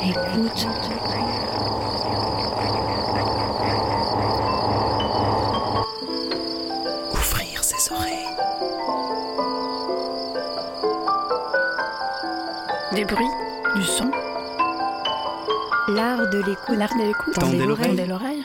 Écoute. Ouvrir ses oreilles. Des bruits, du son, L'art de l'écoute. l'art de l'écoute. Tendez l'oreille.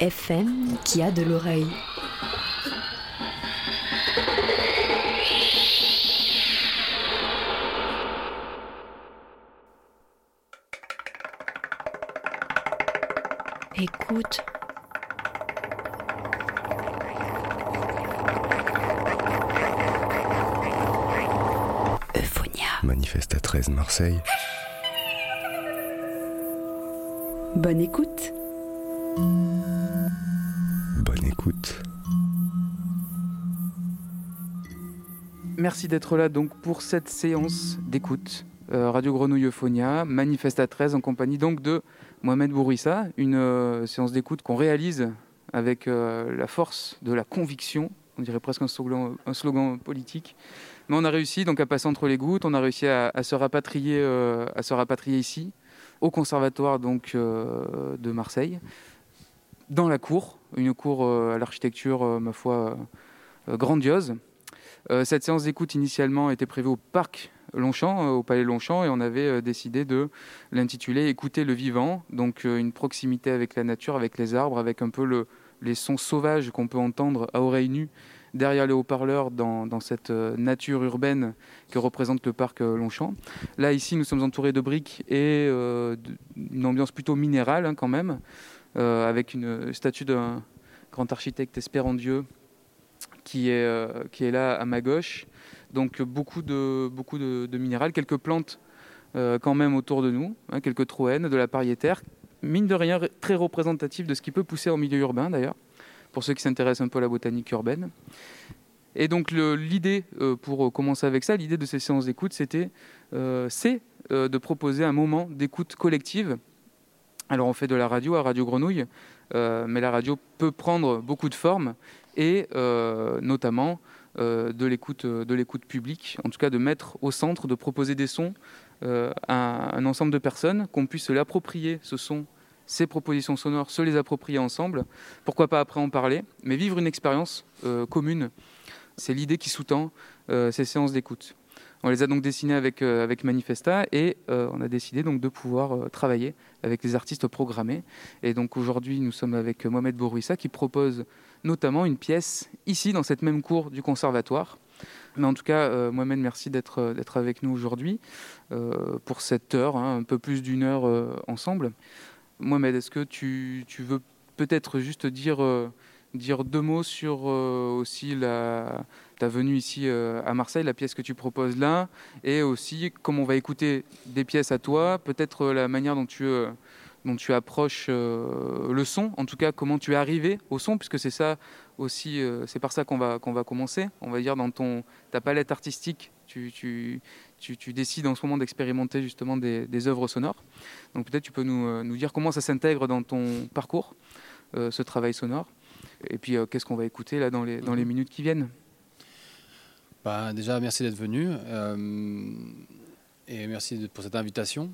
FM qui a de l'oreille. Écoute. Euphonia. Manifeste à 13 Marseille. Bonne écoute. D'être là donc pour cette séance d'écoute. Euh, Radio Grenouille Euphonia, Manifeste à 13 en compagnie donc de Mohamed Bourouissa, une euh, séance d'écoute qu'on réalise avec euh, la force de la conviction, on dirait presque un slogan, un slogan politique. Mais on a réussi donc à passer entre les gouttes, on a réussi à, à se rapatrier, à se rapatrier ici, au conservatoire donc de Marseille, dans la cour, une cour à l'architecture, ma foi, grandiose. Euh, cette séance d'écoute initialement était prévue au parc Longchamp, euh, au palais Longchamp, et on avait euh, décidé de l'intituler Écouter le vivant, donc une proximité avec la nature, avec les arbres, avec un peu le- les sons sauvages qu'on peut entendre à oreille nue derrière les haut-parleurs dans, cette nature urbaine que représente le parc Longchamp. Là, ici, nous sommes entourés de briques et euh, de- une ambiance plutôt minérale hein, quand même, avec une statue d'un grand architecte espérandieux qui est, euh, qui est là à ma gauche. Donc beaucoup de, beaucoup de, de minéral, quelques plantes euh, quand même autour de nous, hein, quelques troènes, de la pariétaire, mine de rien très représentatif de ce qui peut pousser en milieu urbain d'ailleurs, pour ceux qui s'intéressent un peu à la botanique urbaine. Et donc l'idée, euh, pour commencer avec ça, l'idée de ces séances d'écoute, c'était, c'est de proposer un moment d'écoute collective. Alors on fait de la radio à Radio Grenouille, mais la radio peut prendre beaucoup de formes et euh, notamment euh, de l'écoute de l'écoute publique, en tout cas de mettre au centre, de proposer des sons euh, à un ensemble de personnes, qu'on puisse se l'approprier, ce son, ces propositions sonores, se les approprier ensemble. Pourquoi pas après en parler, mais vivre une expérience euh, commune. C'est l'idée qui sous-tend euh, ces séances d'écoute. On les a donc dessinées avec, euh, avec Manifesta et euh, on a décidé donc de pouvoir euh, travailler avec les artistes programmés. Et donc aujourd'hui, nous sommes avec Mohamed Bourouissa qui propose notamment une pièce ici, dans cette même cour du conservatoire. Mais en tout cas, euh, Mohamed, merci d'être euh, d'être avec nous aujourd'hui euh, pour cette heure, hein, un peu plus d'une heure ensemble. Mohamed, est-ce que tu, tu veux peut-être juste dire, dire deux mots sur aussi la, ta venue ici à Marseille, la pièce que tu proposes là, et aussi comme on va écouter des pièces à toi, peut-être la manière dont tu, dont tu approches euh, le son, en tout cas comment tu es arrivé au son, puisque c'est ça aussi, euh, c'est par ça qu'on va, qu'on va commencer. On va dire dans ton, ta palette artistique, tu, tu, tu, tu décides en ce moment d'expérimenter justement des, des œuvres sonores. Donc peut-être tu peux nous, euh, nous dire comment ça s'intègre dans ton parcours, euh, ce travail sonore, et puis qu'est-ce qu'on va écouter là dans les, dans les minutes qui viennent? Bah, déjà, merci d'être venu et merci pour cette invitation.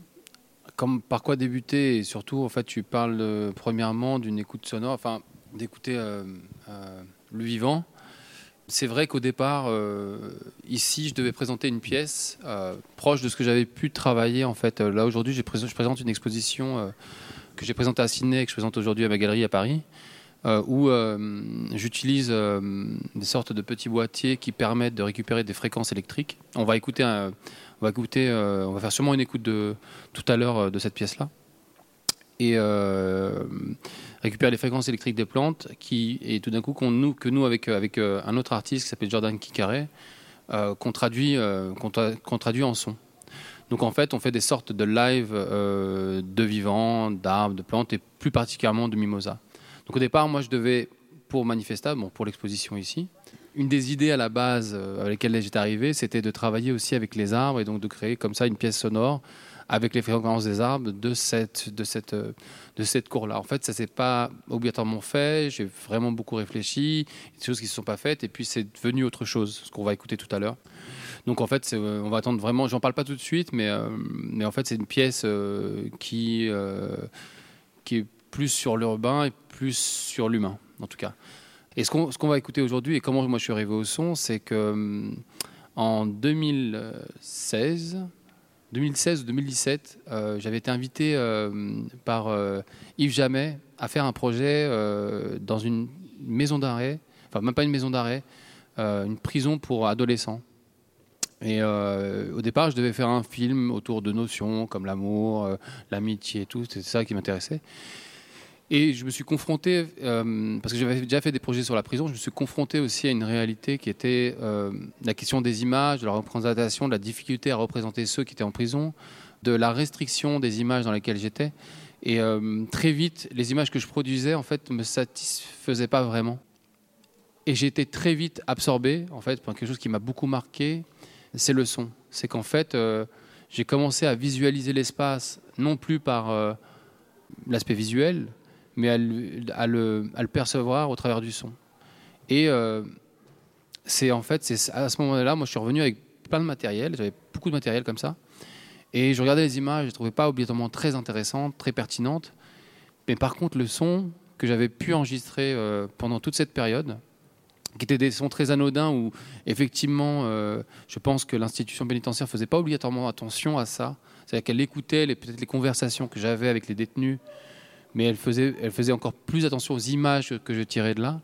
Comme par quoi débuter et surtout, en fait, tu parles premièrement d'une écoute sonore, enfin, d'écouter euh, euh, le vivant. C'est vrai qu'au départ, euh, ici, je devais présenter une pièce proche de ce que j'avais pu travailler. En fait, là aujourd'hui, je présente une exposition que j'ai présentée à Sydney que je présente aujourd'hui à ma galerie à Paris où j'utilise des sortes de petits boîtiers qui permettent de récupérer des fréquences électriques. On va écouter, un- on va écouter, euh, on va faire sûrement une écoute de tout à l'heure euh, de cette pièce-là. et euh, récupérer les fréquences électriques des plantes, qui, et tout d'un coup que nous, avec, avec euh, un autre artiste qui s'appelle Jordan Kikare, euh, qu'on traduit, qu'on tra- qu'on traduit en son. Donc en fait, on fait des sortes de live de vivants, d'arbres, de plantes, et plus particulièrement de mimosa. Donc au départ, moi, je devais, pour Manifesta, bon, pour l'exposition ici, une des idées à la base euh, avec lesquelles j'étais arrivé, c'était de travailler aussi avec les arbres et donc de créer comme ça une pièce sonore avec les fréquences des arbres de cette, de cette, euh, de cette cour-là. En fait, ça s'est pas obligatoirement fait. J'ai vraiment beaucoup réfléchi. Des choses qui ne se sont pas faites et puis c'est devenu autre chose, ce qu'on va écouter tout à l'heure. Donc en fait, euh, on va attendre vraiment. J'en parle pas tout de suite, mais, euh, mais en fait, c'est une pièce qui, qui est plus sur l'urbain et plus sur l'humain, en tout cas. Et ce qu'on, va écouter aujourd'hui et comment moi je suis arrivé au son, c'est que hum, en 2016, 2016 ou 2017, euh, j'avais été invité euh, par euh, Yves Jamais à faire un projet euh, dans une maison d'arrêt, enfin même pas une maison d'arrêt, euh, une prison pour adolescents. Et euh, au départ, je devais faire un film autour de notions comme l'amour, euh, l'amitié et tout, c'était ça qui m'intéressait. Et je me suis confronté, euh, parce que j'avais déjà fait des projets sur la prison, je me suis confronté aussi à une réalité qui était euh, la question des images, de la représentation, de la difficulté à représenter ceux qui étaient en prison, de la restriction des images dans lesquelles j'étais. Et euh, très vite, les images que je produisais, en fait, me satisfaisaient pas vraiment. Et j'ai été très vite absorbé, en fait, par quelque chose qui m'a beaucoup marqué, c'est le son. C'est qu'en fait, j'ai commencé à visualiser l'espace, non plus par l'aspect visuel, mais à le, percevoir au travers du son. Et euh, c'est en fait, c'est à ce moment-là, moi je suis revenu avec plein de matériel, j'avais beaucoup de matériel comme ça, et je regardais les images, je ne trouvais pas obligatoirement très intéressantes, très pertinentes, mais par contre le son que j'avais pu enregistrer euh, pendant toute cette période, qui étaient des sons très anodins où effectivement, euh, je pense que l'institution pénitentiaire faisait pas obligatoirement attention à ça, c'est-à-dire qu'elle écoutait peut-être les conversations que j'avais avec les détenus, mais elle faisait, encore plus attention aux images que je tirais de là.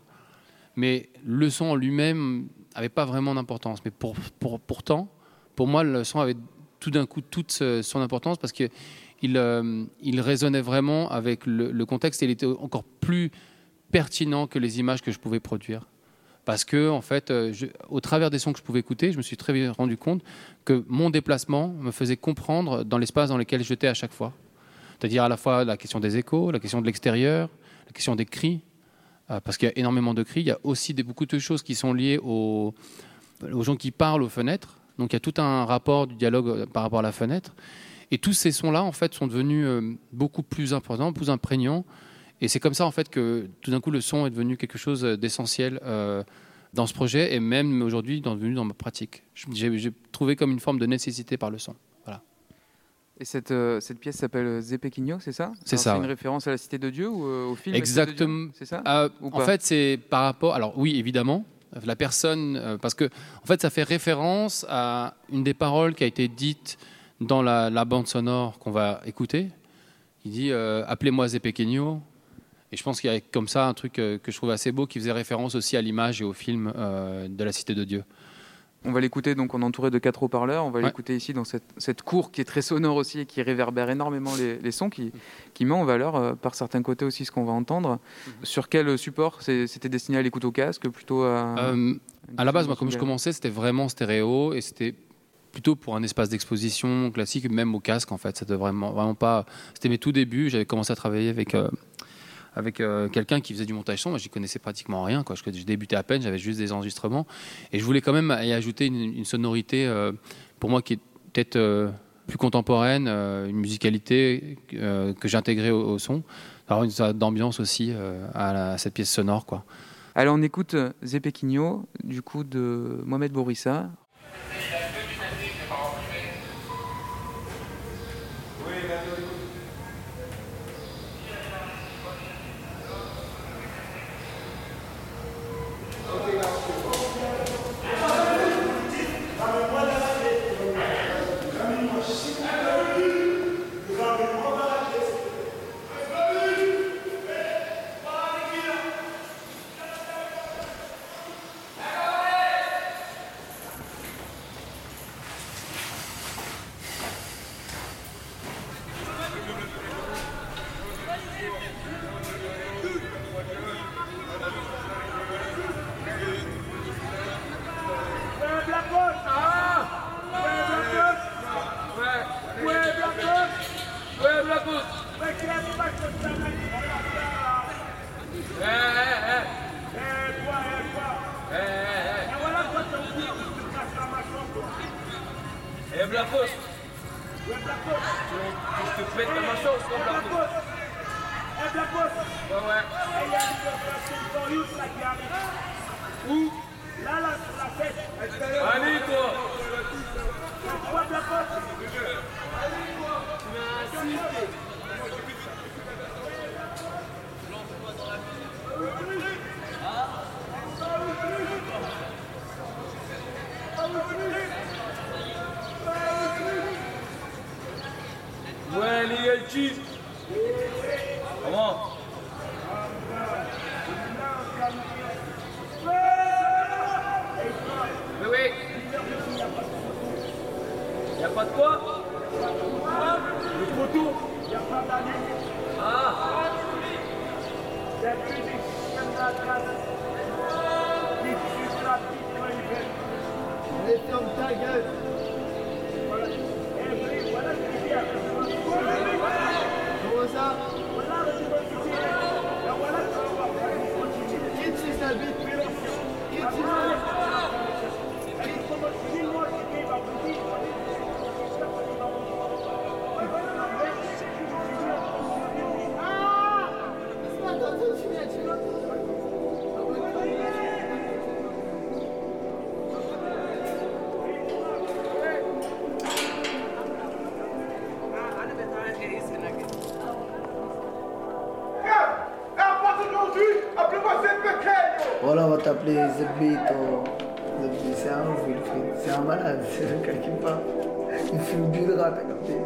Mais le son en lui-même n'avait pas vraiment d'importance. Mais pour, pour- pourtant, pour moi, le son avait tout d'un coup toute son importance parce qu'il euh, il résonnait vraiment avec le, contexte et il était encore plus pertinent que les images que je pouvais produire. Parce que, en fait, euh, au travers des sons que je pouvais écouter, je me suis très vite rendu compte que mon déplacement me faisait comprendre dans l'espace dans lequel j'étais à chaque fois. C'est-à-dire à la fois la question des échos, la question de l'extérieur, la question des cris, euh, parce qu'il y a énormément de cris. Il y a aussi beaucoup de choses qui sont liées aux, gens qui parlent aux fenêtres. Donc il y a tout un rapport du dialogue euh, par rapport à la fenêtre. Et tous ces sons-là, en fait, sont devenus euh, beaucoup plus importants, plus imprégnants. Et c'est comme ça, en fait, que tout d'un coup, le son est devenu quelque chose d'essentiel dans ce projet et même aujourd'hui, devenu dans ma pratique. J'ai trouvé comme une forme de nécessité par le son. Et cette, euh, cette pièce s'appelle Zepequinho, c'est ça? C'est ça, C'est une ouais. référence à la Cité de Dieu ou euh, au film Exactement. C'est ça? Euh, en fait, c'est par rapport. Alors, oui, évidemment, la personne. euh, parce que, en fait, ça fait référence à une des paroles qui a été dite dans la, la bande sonore qu'on va écouter. Il dit euh, Appelez-moi Zepequeño. Et je pense qu'il y a comme ça un truc euh, que je trouve assez beau qui faisait référence aussi à l'image et au film euh, de la Cité de Dieu. On va l'écouter, donc on est entouré de quatre haut-parleurs. On va Ouais. l'écouter ici dans cette, cette cour qui est très sonore aussi et qui réverbère énormément les, les sons, qui, qui met en valeur euh, par certains côtés aussi ce qu'on va entendre. Mhm. Sur quel support? C'était destiné à l'écoute au casque Plutôt à. Euh, à la base, moi, comme je commençais, c'était vraiment stéréo et c'était plutôt pour un espace d'exposition classique, même au casque en fait. C'était vraiment, vraiment pas. C'était mes tout débuts. J'avais commencé à travailler avec. euh, avec euh, quelqu'un qui faisait du montage son, moi j'y connaissais pratiquement rien, quoi. Je, débutais à peine, j'avais juste des enregistrements, et je voulais quand même y ajouter une, sonorité euh, pour moi qui est peut-être euh, plus contemporaine, une musicalité que j'ai intégrée au, au son, avoir une sorte d'ambiance aussi à, cette pièce sonore, quoi. Alors on écoute Zepequinho, du coup de Mohamed Bourissa. Ouais, Zebito. Zebito, c'est un ouf. C'est un malade, c'est qui parle. Il fume du drap, t'as capté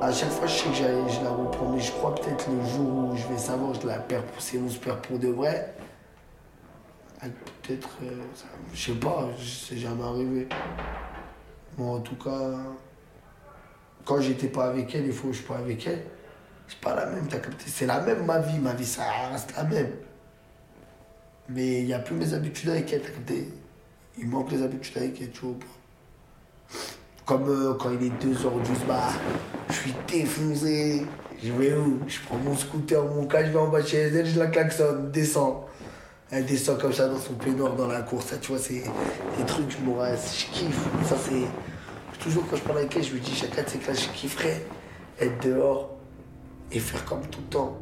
À chaque fois, je sais que je la reprends, mais je crois peut-être le jour où je vais savoir je la perds pour c'est on se perd pour de vrai. Ah, Peut-être, euh, je sais pas, c'est jamais arrivé. Moi, en tout cas, quand j'étais pas avec elle, il faut que je suis pas avec elle. C'est pas la même, t'as capté. C'est la même ma vie, ma vie, ça reste la même. Mais il n'y a plus mes habitudes avec elle, t'as capté. Il manque les habitudes avec elle, tu vois. Comme euh, quand il est 2h du bah, je suis défoncé. Je vais où? Je prends mon scooter, mon cas, je vais en bas chez elle, je la klaxonne, descends. Elle descend comme ça dans son peignoir dans la course. Ça, tu vois, c'est des trucs, je me je kiffe. Ça, c'est. Toujours quand je parle avec elle, je lui dis chacun de ses classes, je kifferais être dehors et faire comme tout le temps.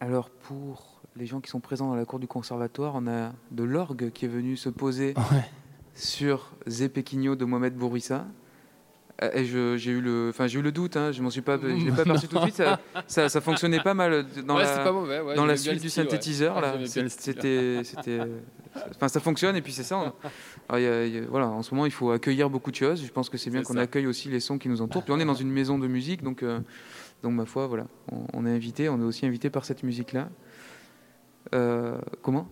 Alors pour les gens qui sont présents dans la cour du conservatoire, on a de l'orgue qui est venu se poser Ouais. sur Zépequinho de Mohamed Bourissa. Euh, Et je- j'ai eu le, enfin j'ai eu le doute, hein, je m'en suis pas, je l'ai pas perçu tout de suite. Ça, ça, ça fonctionnait pas mal dans Ouais, la, c'était pas mauvais, ouais, dans la suite du synthétiseur. Ouais, là, c'était, c'était, enfin ça fonctionne et puis c'est ça. on- alors, il y a- il y a- voilà, en ce moment il faut accueillir beaucoup de choses. Je pense que c'est bien C'est qu'on ça. accueille aussi les sons qui nous entourent. Puis on est dans une maison de musique, donc, euh, donc ma foi, voilà, on, on est invité, on est aussi invité par cette musique-là. Euh, comment?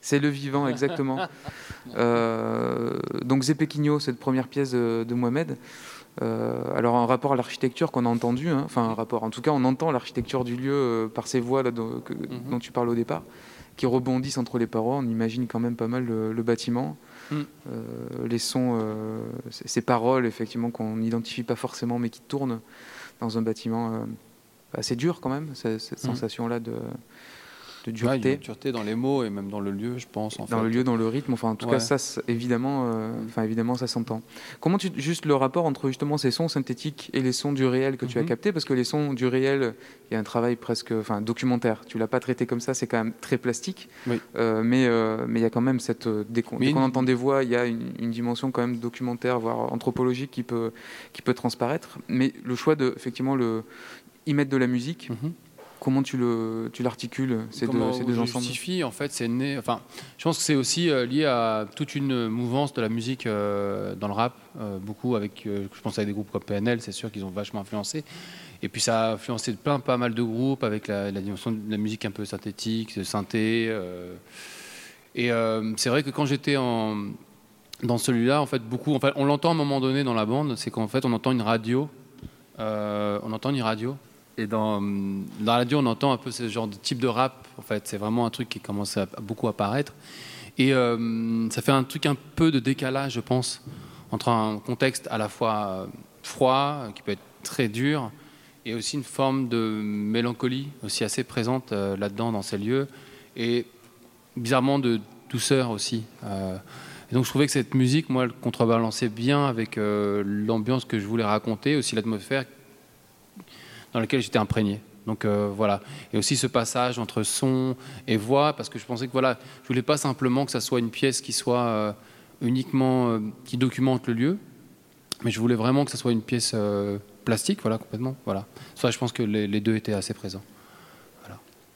C'est le vivant, exactement. Euh, donc Zepequinho, cette première pièce de, de Mohamed. Euh, alors un rapport à l'architecture qu'on a entendu, hein, enfin un rapport, en tout cas on entend l'architecture du lieu euh, par ces voix là, dont, que- Mhm. dont tu parles au départ, qui rebondissent entre les parois, on imagine quand même pas mal le, le bâtiment, Mm. Euh, les sons, euh, ces paroles effectivement qu'on n'identifie pas forcément mais qui tournent dans un bâtiment euh, assez dur quand même, cette, cette Mm. sensation là de, de Ouais, dureté il y a une dureté dans les mots et même dans le lieu, je pense. En dans fait. le lieu, dans le rythme. Enfin, en tout Ouais. cas, ça, évidemment, euh, enfin, évidemment, ça s'entend. Comment tu, juste le rapport entre justement ces sons synthétiques et les sons du réel que tu as Mhm. captés, parce que les sons du réel, il y a un travail presque, enfin, documentaire. Tu l'as pas traité comme ça, c'est quand même très plastique. Oui. Euh, mais euh, mais il y a quand même cette, dès qu'on entend des voix, il y a une, une dimension quand même documentaire, voire anthropologique qui peut qui peut transparaître. Mais le choix de effectivement le y mettre de la musique. Mhm. Comment tu le tu l'articules ces deux, ces deux ensembles justifie, en fait, c'est né. Enfin, je pense que c'est aussi euh, lié à toute une mouvance de la musique euh, dans le rap, euh, beaucoup avec. euh, je pense à des groupes comme PNL, c'est sûr qu'ils ont vachement influencé. Et puis ça a influencé plein, pas mal de groupes avec la, la dimension de la musique un peu synthétique, de synthé. et c'est vrai que quand j'étais en dans celui-là, en fait, beaucoup. En fait, on l'entend à un moment donné dans la bande, c'est qu'en fait, on entend une radio. on entend une radio. Et dans, dans la radio, on entend un peu ce genre de type de rap. En fait, c'est vraiment un truc qui commence à, beaucoup apparaître. Et euh, ça fait un truc un peu de décalage, je pense, entre un contexte à la fois euh, froid, qui peut être très dur, et aussi une forme de mélancolie aussi assez présente euh, là-dedans dans ces lieux, et bizarrement de douceur aussi. Euh, donc je trouvais que cette musique, moi, elle contrebalançait bien avec l'ambiance que je voulais raconter, aussi l'atmosphère dans laquelle j'étais imprégné. Donc euh, voilà. Et aussi ce passage entre son et voix, parce que je pensais que voilà, je voulais pas simplement que ça soit une pièce qui soit euh, uniquement euh, qui documente le lieu, mais je voulais vraiment que ça soit une pièce plastique, voilà, complètement. Voilà. Ça, je pense que les, les deux étaient assez présents.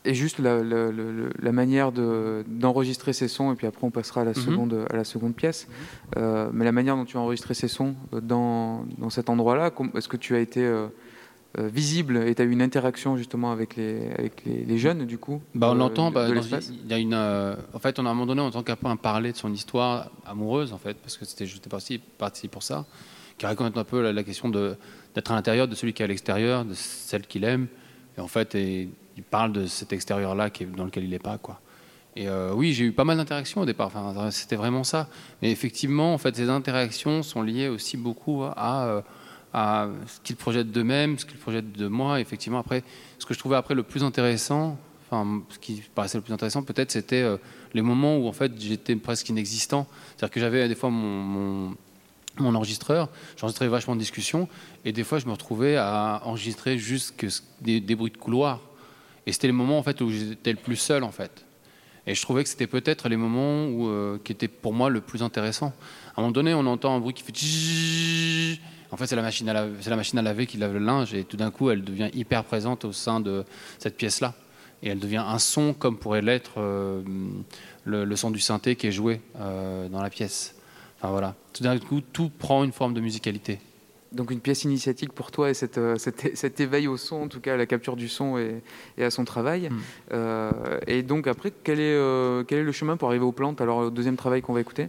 Et juste la, la- la- la manière de- d'enregistrer ces sons, et puis après on passera à la, Mhm. seconde, à la seconde pièce. Mais la manière dont tu as enregistré ces sons dans, dans cet endroit-là, est-ce que tu as été visible et tu as eu une interaction justement avec les, avec les, les jeunes du coup Bah, on euh, l'entend. bah, il y a une. euh, en fait, on a à un moment donné, on entend un parler de son histoire amoureuse, en fait, parce que c'était j'étais parti, parti pour ça, qui raconte un peu la, la question de d'être à l'intérieur de celui qui est à l'extérieur, de celle qu'il aime, et en fait, et, il parle de cet extérieur-là qui est dans lequel il n'est pas, quoi. Et euh, oui, j'ai eu pas mal d'interactions au départ. Enfin, c'était vraiment ça. Mais effectivement, en fait, ces interactions sont liées aussi beaucoup à, euh, à ce qu'ils projettent d'eux-mêmes, ce qu'ils projettent de moi. Effectivement, après, ce que je trouvais après le plus intéressant, enfin, ce qui paraissait le plus intéressant, peut-être, c'était euh, les moments où en fait j'étais presque inexistant. C'est-à-dire que j'avais des fois mon, enregistreur, j'enregistrais vachement de discussions, et des fois je me retrouvais à enregistrer juste des, bruits de couloir. Et c'était les moments où j'étais le plus seul en fait. Et je trouvais que c'était peut-être les moments euh, qui étaient pour moi le plus intéressant. À un moment donné, on entend un bruit qui fait. En fait, c'est la machine à laver, c'est la machine à laver qui lave le linge, et tout d'un coup, elle devient hyper présente au sein de cette pièce-là. Et elle devient un son comme pourrait l'être euh, le, son du synthé qui est joué euh, dans la pièce. Enfin voilà. Tout d'un coup, tout prend une forme de musicalité. Donc une pièce initiatique pour toi et cette, euh, cet, cet éveil au son, en tout cas à la capture du son et, et à son travail. Mm. Euh, et donc après, quel est, euh, quel est le chemin pour arriver aux plantes? Alors au deuxième travail qu'on va écouter?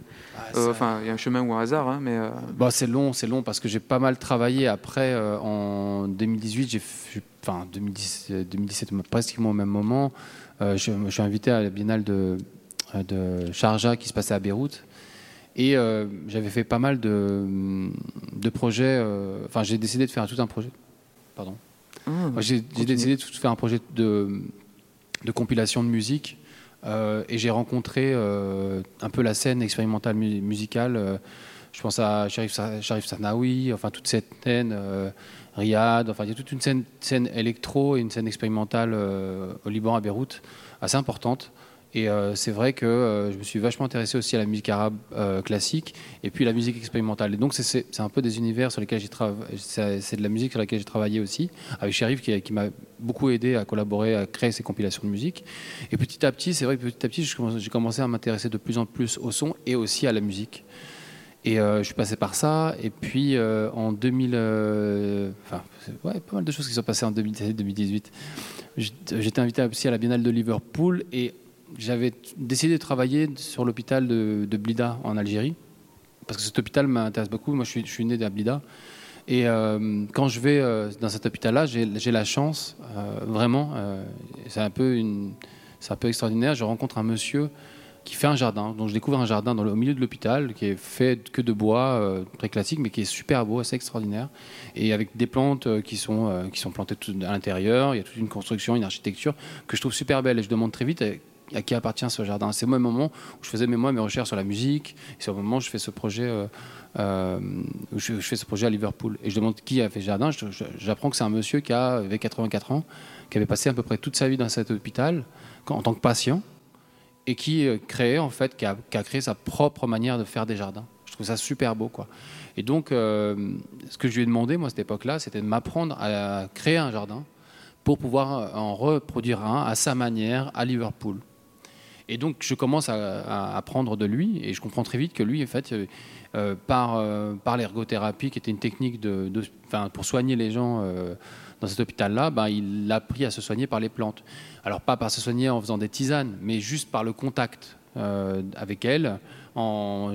Ça- Enfin, il y a un chemin ou un hasard, hein, mais... euh, Bah, c'est long, c'est long parce que j'ai pas mal travaillé après en 2018. J'ai, enfin 2010, euh, 2017, pratiquement au même moment. je, je suis invité à la Biennale de, de Sharjah qui se passait à Beyrouth. Et euh, j'avais fait pas mal de, de projets. euh, Enfin, j'ai décidé de faire tout un projet. Pardon. ah, J'ai décidé de faire un projet de, de compilation de musique euh, et j'ai rencontré un peu la scène expérimentale mu- musicale Je pense à Sharif, Sa- Sharif Sanawi, enfin toute cette scène, Riyad, enfin il y a toute une scène, scène électro et une scène expérimentale au Liban, à Beyrouth, assez importante. Et euh, c'est vrai que euh, je me suis vachement intéressé aussi à la musique arabe euh, classique et puis la musique expérimentale. Et donc c'est- un peu des univers sur lesquels j'ai travaillé, c'est de la musique sur laquelle j'ai travaillé aussi, avec Sharif qui, m'a beaucoup aidé à collaborer, à créer ces compilations de musique. Et petit à petit, c'est vrai que petit à petit, j'ai commencé à m'intéresser de plus en plus au son et aussi à la musique. Et je suis passé par ça. Et puis en 2000, euh, enfin, ouais, pas mal de choses qui sont passées en 2017-2018. J'étais invité aussi à la Biennale de Liverpool et j'avais décidé de travailler sur l'hôpital de, Blida en Algérie. Parce que cet hôpital m'intéresse beaucoup. Moi, je suis, je né à Blida. Et euh, quand je vais euh, dans cet hôpital-là, j'ai la chance, euh, vraiment, c'est un, peu extraordinaire. Je rencontre un monsieur qui fait un jardin. Donc je découvre un jardin au milieu de l'hôpital qui est fait que de bois, très classique, mais qui est super beau, assez extraordinaire. Et avec des plantes qui, sont, qui sont plantées tout à l'intérieur. Il y a toute une construction, une architecture que je trouve super belle. Et je demande très vite à qui appartient ce jardin. C'est moi moment où je faisais mes, moi, mes recherches sur la musique. C'est au moment où je fais ce projet, euh, euh, je, fais ce projet à Liverpool. Et je demande qui a fait ce jardin. J'apprends que c'est un monsieur qui avait 84 ans, qui avait passé à peu près toute sa vie dans cet hôpital en tant que patient et qui euh, créait en fait, qui a, créé sa propre manière de faire des jardins. Je trouve ça super beau, quoi. Et donc, ce que je lui ai demandé, moi, à cette époque-là, c'était de m'apprendre à créer un jardin pour pouvoir en reproduire un à sa manière à Liverpool. Et donc, je commence à, apprendre de lui, et je comprends très vite que lui, en fait, euh, euh, par, euh, par l'ergothérapie, qui était une technique de, pour soigner les gens dans cet hôpital-là, ben, il a appris à se soigner par les plantes. Alors, pas par se soigner en faisant des tisanes, mais juste par le contact avec elles,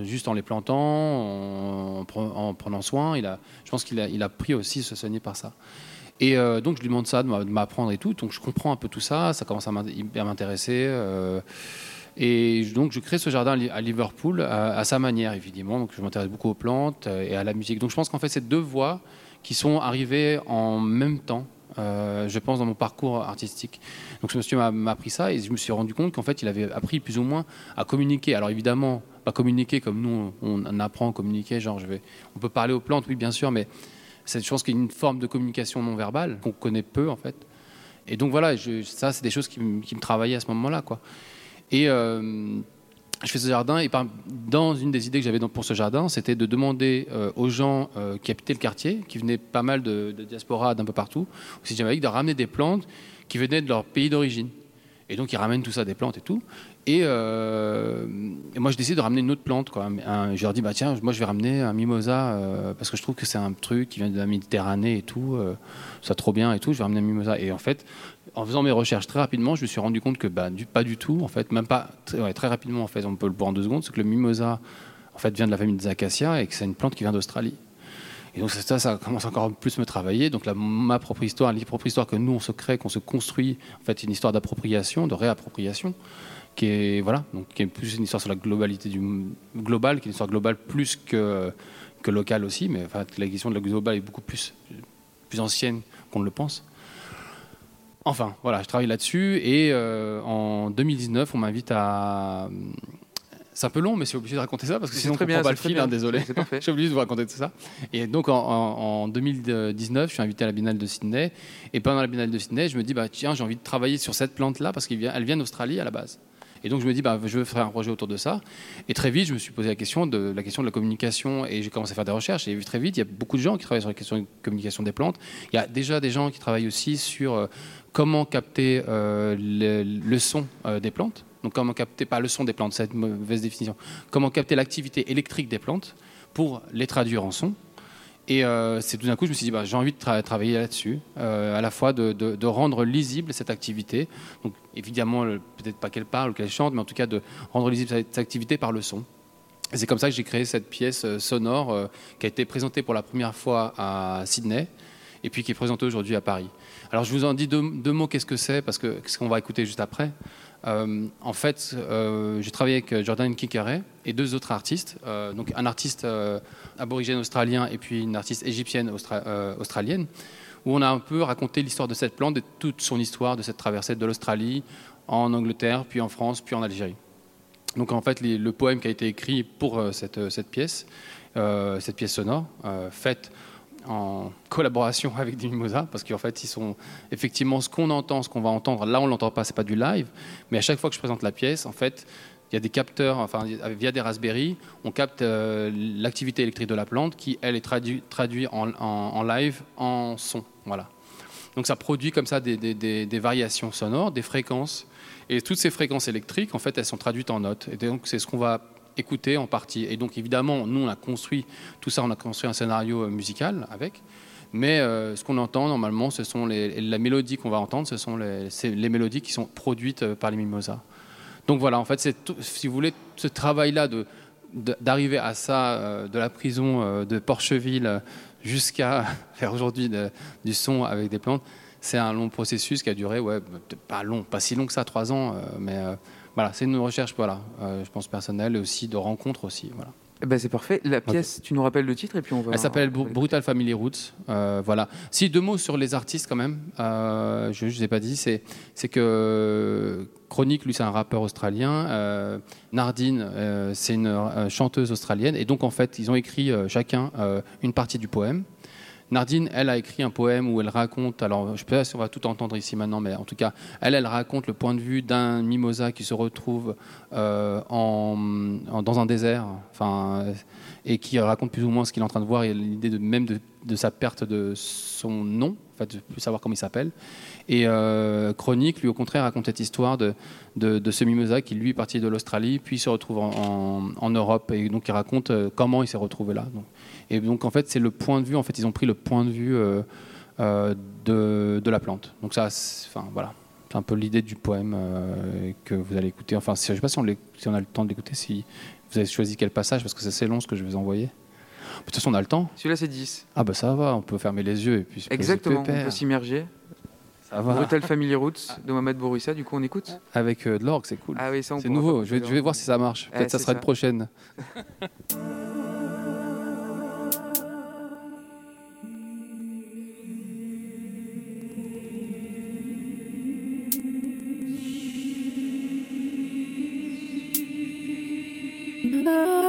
juste en les plantant, en prenant soin. Il a, je pense qu'il a, il a appris aussi à se soigner par ça. Et euh, donc, je lui demande ça, de m'a- de m'apprendre et tout. Donc, je comprends un peu tout ça. Ça commence à m'int- à m'intéresser. euh, et donc, je crée ce jardin à Li- à Liverpool à, sa manière, évidemment. Donc, je m'intéresse beaucoup aux plantes euh, et à la musique. Donc, je pense qu'en fait, c'est deux voies qui sont arrivées en même temps, je pense, dans mon parcours artistique. Donc, ce monsieur m'a- appris ça et je me suis rendu compte qu'en fait, il avait appris plus ou moins à communiquer. Alors, évidemment, pas communiquer comme nous, on, on apprend à communiquer. Genre, je vais, on peut parler aux plantes, oui, bien sûr, mais je pense qu'il y a une forme de communication non verbale qu'on connaît peu, en fait. Et donc, voilà, je- ça, c'est des choses qui, me- travaillaient à ce moment-là. Et euh, je fais ce jardin et dans une des idées que j'avais pour ce jardin, c'était de demander euh, aux gens euh, qui habitaient le quartier, qui venaient pas mal de, diaspora d'un peu partout, aussi de ramener des plantes qui venaient de leur pays d'origine. Et donc ils ramènent tout ça, des plantes et tout. Et, euh, et moi je décide de ramener une autre plante. Quoi. Je leur dis, bah, tiens, moi je vais ramener un mimosa euh, parce que je trouve que c'est un truc qui vient de la Méditerranée et tout. euh, ça trop bien et tout. Je vais ramener un mimosa. Et en fait, en faisant mes recherches très rapidement, je me suis rendu compte que bah, pas du tout, en fait, même pas très, rapidement, en fait, on peut le voir en deux secondes, c'est que le mimosa vient de la famille des acacias et que c'est une plante qui vient d'Australie. Et donc ça, ça commence encore plus me travailler. Donc là, ma propre histoire, la propre histoire que nous on se crée, qu'on se construit, en fait, une histoire d'appropriation, de réappropriation, qui est voilà, donc qui est plus une histoire sur la globalité du global, qui est une histoire globale plus que que locale aussi. Mais enfin, la question de la globale est beaucoup plus plus ancienne qu'on ne le pense. Enfin, voilà, je travaille là-dessus et euh, en 2019, on m'invite à. C'est un peu long, mais c'est obligé de raconter ça parce que sinon très on bien, comprend pas le fil. hein, désolé, suis obligé de vous raconter tout ça. Et donc en, en- en 2019, je suis invité à la Biennale de Sydney et pendant la Biennale de Sydney, je me dis bah tiens, j'ai envie de travailler sur cette plante-là parce qu'elle vient, elle vient d'Australie à la base. Et donc je me dis bah je veux faire un projet autour de ça. Et très vite, je me suis posé la question de la question de la communication et j'ai commencé à faire des recherches. Et très vite, il y a beaucoup de gens qui travaillent sur la question de communication des plantes. Il y a déjà des gens qui travaillent aussi sur euh, comment capter euh, le, le son euh, des plantes. Donc comment capter, pas le son des plantes, c'est une mauvaise définition. Comment capter l'activité électrique des plantes pour les traduire en son. Et euh, c'est tout d'un coup, je me suis dit, bah, j'ai envie de tra- travailler là-dessus, euh, à la fois de, rendre lisible cette activité. Donc évidemment, peut-être pas qu'elle parle ou qu'elle chante, mais en tout cas de rendre lisible cette activité par le son. C'est comme ça que j'ai créé cette pièce euh, sonore qui a été présentée pour la première fois à Sydney et puis qui est présentée aujourd'hui à Paris. Alors je vous en dis deux, deux mots, qu'est-ce que c'est, parce que ce qu'on va écouter juste après? Euh, en fait, euh, j'ai travaillé avec Jordan Kikere et deux autres artistes, euh, donc un artiste euh, aborigène australien et puis une artiste égyptienne austra- euh, australienne, où on a un peu raconté l'histoire de cette plante et toute son histoire de cette traversée de l'Australie en Angleterre, puis en France, puis en Algérie. Donc en fait, le poème qui a été écrit pour euh, cette, euh, pièce, euh, cette pièce sonore, euh, faite en collaboration avec des parce qu'en fait, ils sont effectivement ce qu'on entend, ce qu'on va entendre. Là, on l'entend pas, c'est pas du live, mais à chaque fois que je présente la pièce, en fait, il y a des capteurs, enfin via des Raspberry, on capte euh, l'activité électrique de la plante qui, elle, est traduite traduit en, en- en live en son. Voilà. Donc ça produit comme ça des, des- des- des variations sonores, des fréquences. Et toutes ces fréquences électriques, en fait, elles sont traduites en notes. Et donc c'est ce qu'on va écouter en partie. Et donc évidemment, nous, on a construit tout ça, on a construit un scénario euh, musical avec. Mais euh, ce qu'on entend normalement, ce sont les, la mélodie qu'on va entendre, ce sont les, mélodies qui sont produites euh, par les mimosas. Donc voilà, en fait, c'est si vous voulez, ce travail-là de, d'arriver à ça, de la prison de Porcheville jusqu'à faire aujourd'hui du son avec des plantes, c'est un long processus qui a duré, ouais, pas long, pas si long que ça, trois ans, mais voilà, c'est une recherche, voilà, euh, je pense personnelle et aussi de rencontres aussi, voilà. Eh ben, c'est parfait. La pièce, tu nous rappelles le titre et puis on va. Elle s'appelle Brutal Family Roots. euh, voilà. Si deux mots sur les artistes quand même. euh, je ne vous ai pas dit, c'est c'est que Chronique, lui, c'est un rappeur australien. euh, Nardine, euh, c'est une euh, chanteuse australienne. Et donc en fait, ils ont écrit euh, chacun euh, une partie du poème. Nardine, elle a écrit un poème où elle raconte, alors je ne sais pas si on va tout entendre ici maintenant, mais en tout cas, elle, elle raconte le point de vue d'un mimosa qui se retrouve euh, dans un désert, enfin, et qui raconte plus ou moins ce qu'il est en train de voir et l'idée même de, sa perte de son nom, en fait, de plus savoir comment il s'appelle. Et euh, Chronique, lui, au contraire, raconte cette histoire de, ce mimosa qui, lui, est parti de l'Australie, puis se retrouve en, Europe, et donc il raconte euh, comment il s'est retrouvé là. Et donc, en fait, c'est le point de vue, en fait, ils ont pris le point de vue euh, euh, de, de la plante. Donc, ça, c'est- enfin, voilà. C'est un peu l'idée du poème euh, que vous allez écouter. Enfin, je ne sais pas si on, si on a le temps de l'écouter, si vous avez choisi quel passage, parce que c'est assez long ce que je vais vous envoyer. De toute façon, on a le temps. Celui-là, c'est 10. Ah, bah ça va, on peut fermer les yeux et puis Exactement, on peut s'immerger. Ça va. Brutal Family Roots de Mohamed Bourissa, du coup, on écoute Avec euh, de l'orgue, c'est cool. Ah oui, ça, on c'est nouveau. Je vais, je vais voir si ça marche. Ouais, Peut-être ça c'est sera ça. une prochaine. the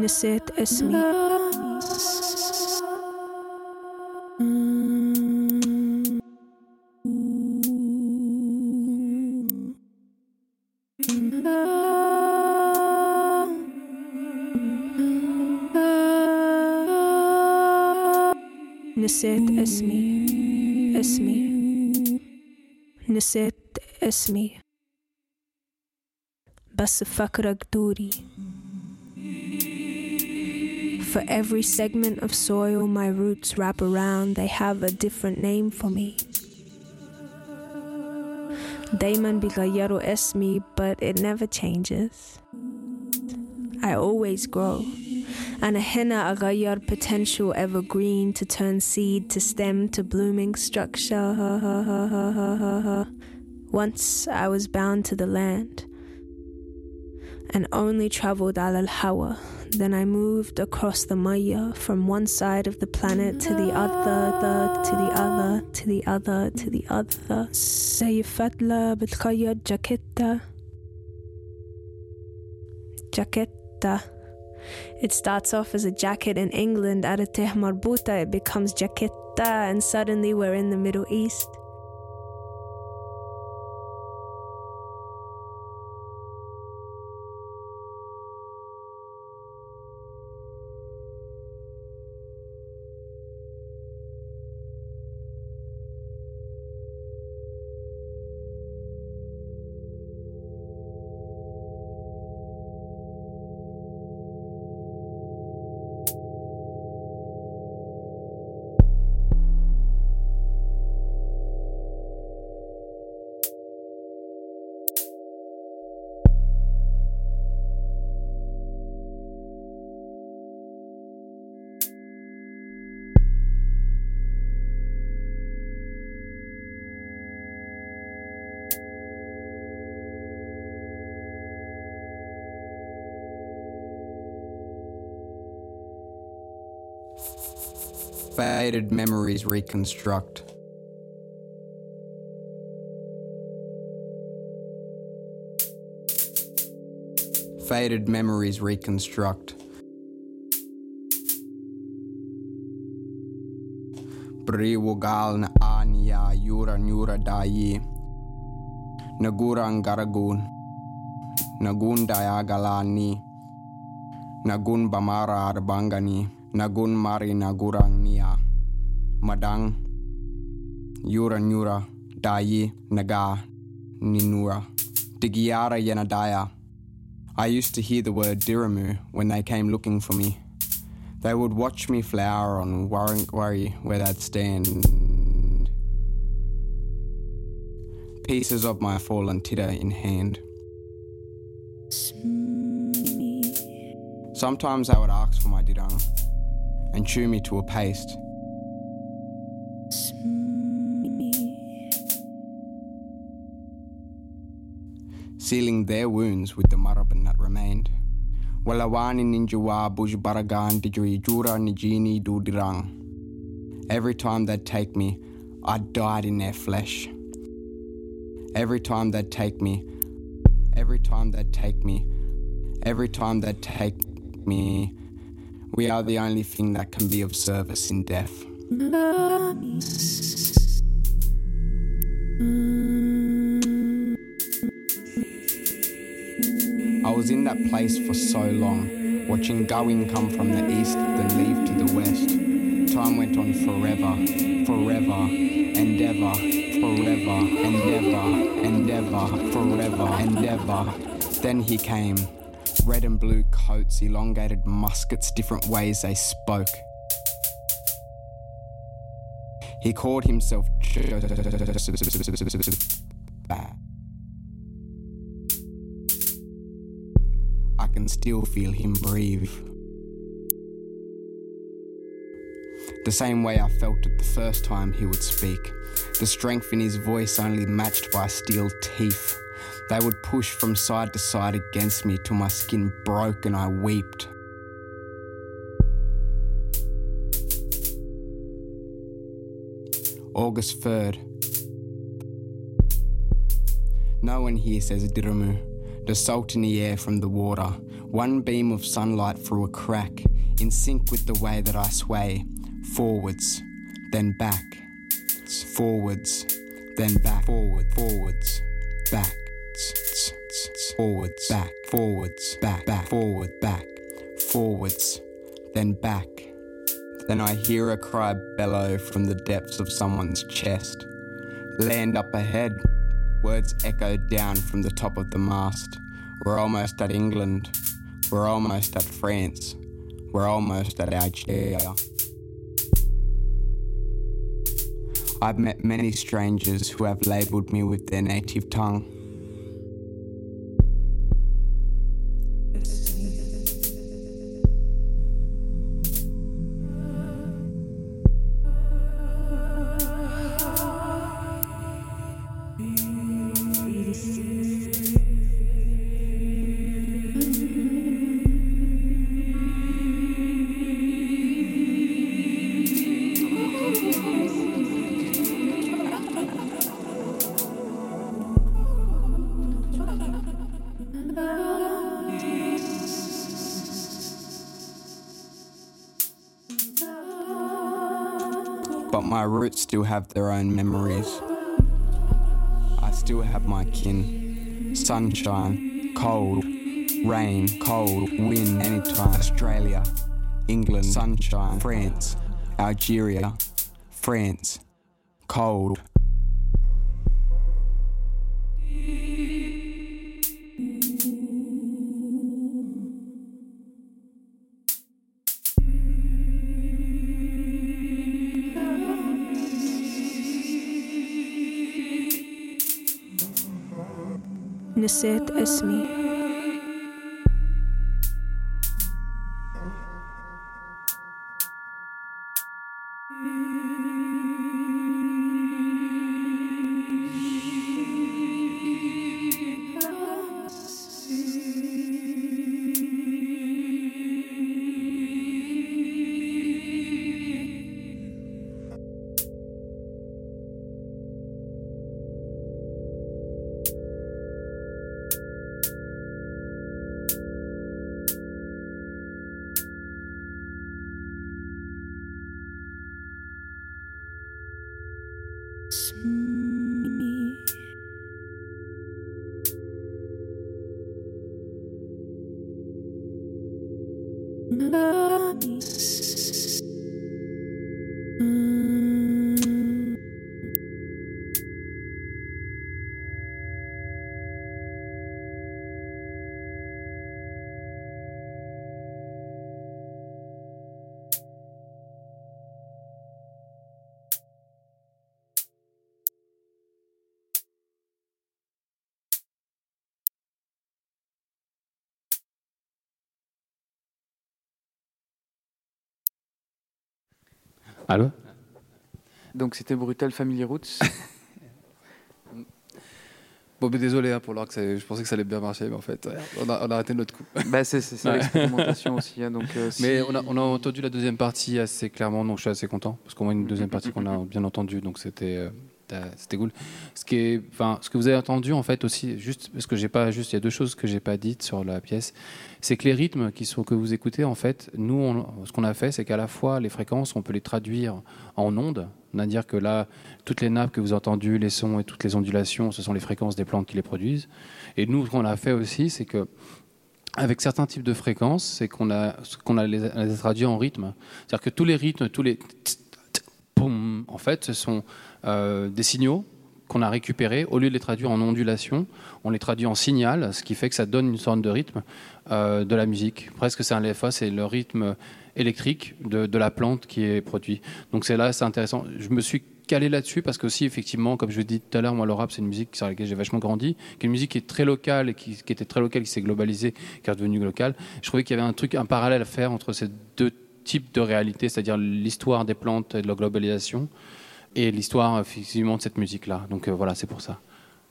نسيت اسمي. نسيت اسمي. اسمي. نسيت اسمي. بس فكرك دوري. For every segment of soil my roots wrap around, they have a different name for me. Dayman Bigayero es me, but it never changes. I always grow. And a henna agayar potential evergreen to turn seed to stem to blooming structure. Once I was bound to the land and only traveled al al Hawa Then I moved across the Maya from one side of the planet to the other, the, to the other, to the other, to the other. زي فتلة بتخيط جاكيتة جاكيتة It starts off as a jacket in England at a teh marbuta, it becomes jaqueta, and suddenly we're in the Middle East. Faded memories reconstruct. Faded memories reconstruct. Briwogal anya yura nyura dayi. Nagurang garagun. Nagun dayagalani. Nagun bamara arbangani. Nagun mari nagurang nia. Madang. Yura nyura. Dayi. Naga. Ninura. Digiara yanadaya. I used to hear the word diramu when they came looking for me. They would watch me flower on Worry where they'd stand. Pieces of my fallen titter in hand. Sometimes I would ask for my dirang and chew me to a paste. Sealing their wounds with the maraban that remained. Walawani ninjawa buj baragan dijuri jura nijini dudirang. Every time they'd take me, I died in their flesh. Every time they'd take me, every time they'd take me, every time they'd take me, we are the only thing that can be of service in death. I was in that place for so long, watching going come from the east, then leave to the west. Time went on forever, forever, endeavor, forever, endeavor, endeavor, forever, endeavor. Then he came. Red and blue coats, elongated muskets, different ways they spoke. He called himself I can still feel him breathe. The same way I felt it the first time he would speak. The strength in his voice only matched by steel teeth. They would push from side to side against me till my skin broke and I wept. August 3rd. No one here says Diramu. The salt in the air from the water. One beam of sunlight through a crack, in sync with the way that I sway. Forwards, then back. Forwards, then back. Forward, forwards, back. Forwards, back. Forwards, back. Back. Forward, back. Forwards, then back. Then I hear a cry bellow from the depths of someone's chest. Land up ahead. Words echo down from the top of the mast. We're almost at England. We're almost at France. We're almost at Algeria. I've met many strangers who have labelled me with their native tongue. Roots still have their own memories. I still have my kin. Sunshine, cold, rain, cold, wind, anytime. Australia, England, sunshine, France, Algeria, France, cold. نسيت اسمي Allô Donc c'était Brutal Family Roots. Bon, mais désolé hein, pour l'heure que ça- je pensais que ça allait bien marcher, mais en fait, ouais, on, a, on a raté notre coup. Bah, c'est- c'est ça, l'expérimentation aussi, hein, donc, euh, si- mais on a, on a entendu la deuxième partie assez clairement, donc je suis assez content, parce qu'au moins une deuxième partie qu'on a bien entendue, donc c'était euh, c'était cool. Ce, que vous avez entendu, en fait, aussi, juste parce que j'ai pas, juste, il y a deux choses que j'ai pas dites sur la pièce, c'est que les rythmes qui sont, que vous écoutez, en fait, nous, ce qu'on a fait, c'est qu'à la fois, les fréquences, on peut les traduire en ondes, c'est-à-dire que là, toutes les nappes que vous avez entendues, les sons et toutes les ondulations, ce sont les fréquences des plantes qui les produisent. Et nous, ce qu'on a fait aussi, c'est que avec certains types de fréquences, c'est qu'on a, qu'on a les, les en rythme. C'est-à-dire que tous les rythmes, tous les en fait, ce sont euh, des signaux qu'on a récupérés. Au lieu de les traduire en ondulation, on les traduit en signal, ce qui fait que ça donne une sorte de rythme euh, de la musique. Presque c'est un LFA, c'est le rythme électrique de, la plante qui est produit. Donc c'est là, c'est intéressant. Je me suis calé là-dessus parce que aussi effectivement, comme je vous dis tout à l'heure, moi le rap c'est une musique sur laquelle j'ai vachement grandi, qui est une musique qui est très locale et qui, était très locale, qui s'est globalisée, qui est devenue locale. Je trouvais qu'il y avait un truc, un parallèle à faire entre ces deux types de réalités, c'est-à-dire l'histoire des plantes et de la globalisation et l'histoire effectivement de cette musique-là. Donc euh, voilà, c'est pour ça.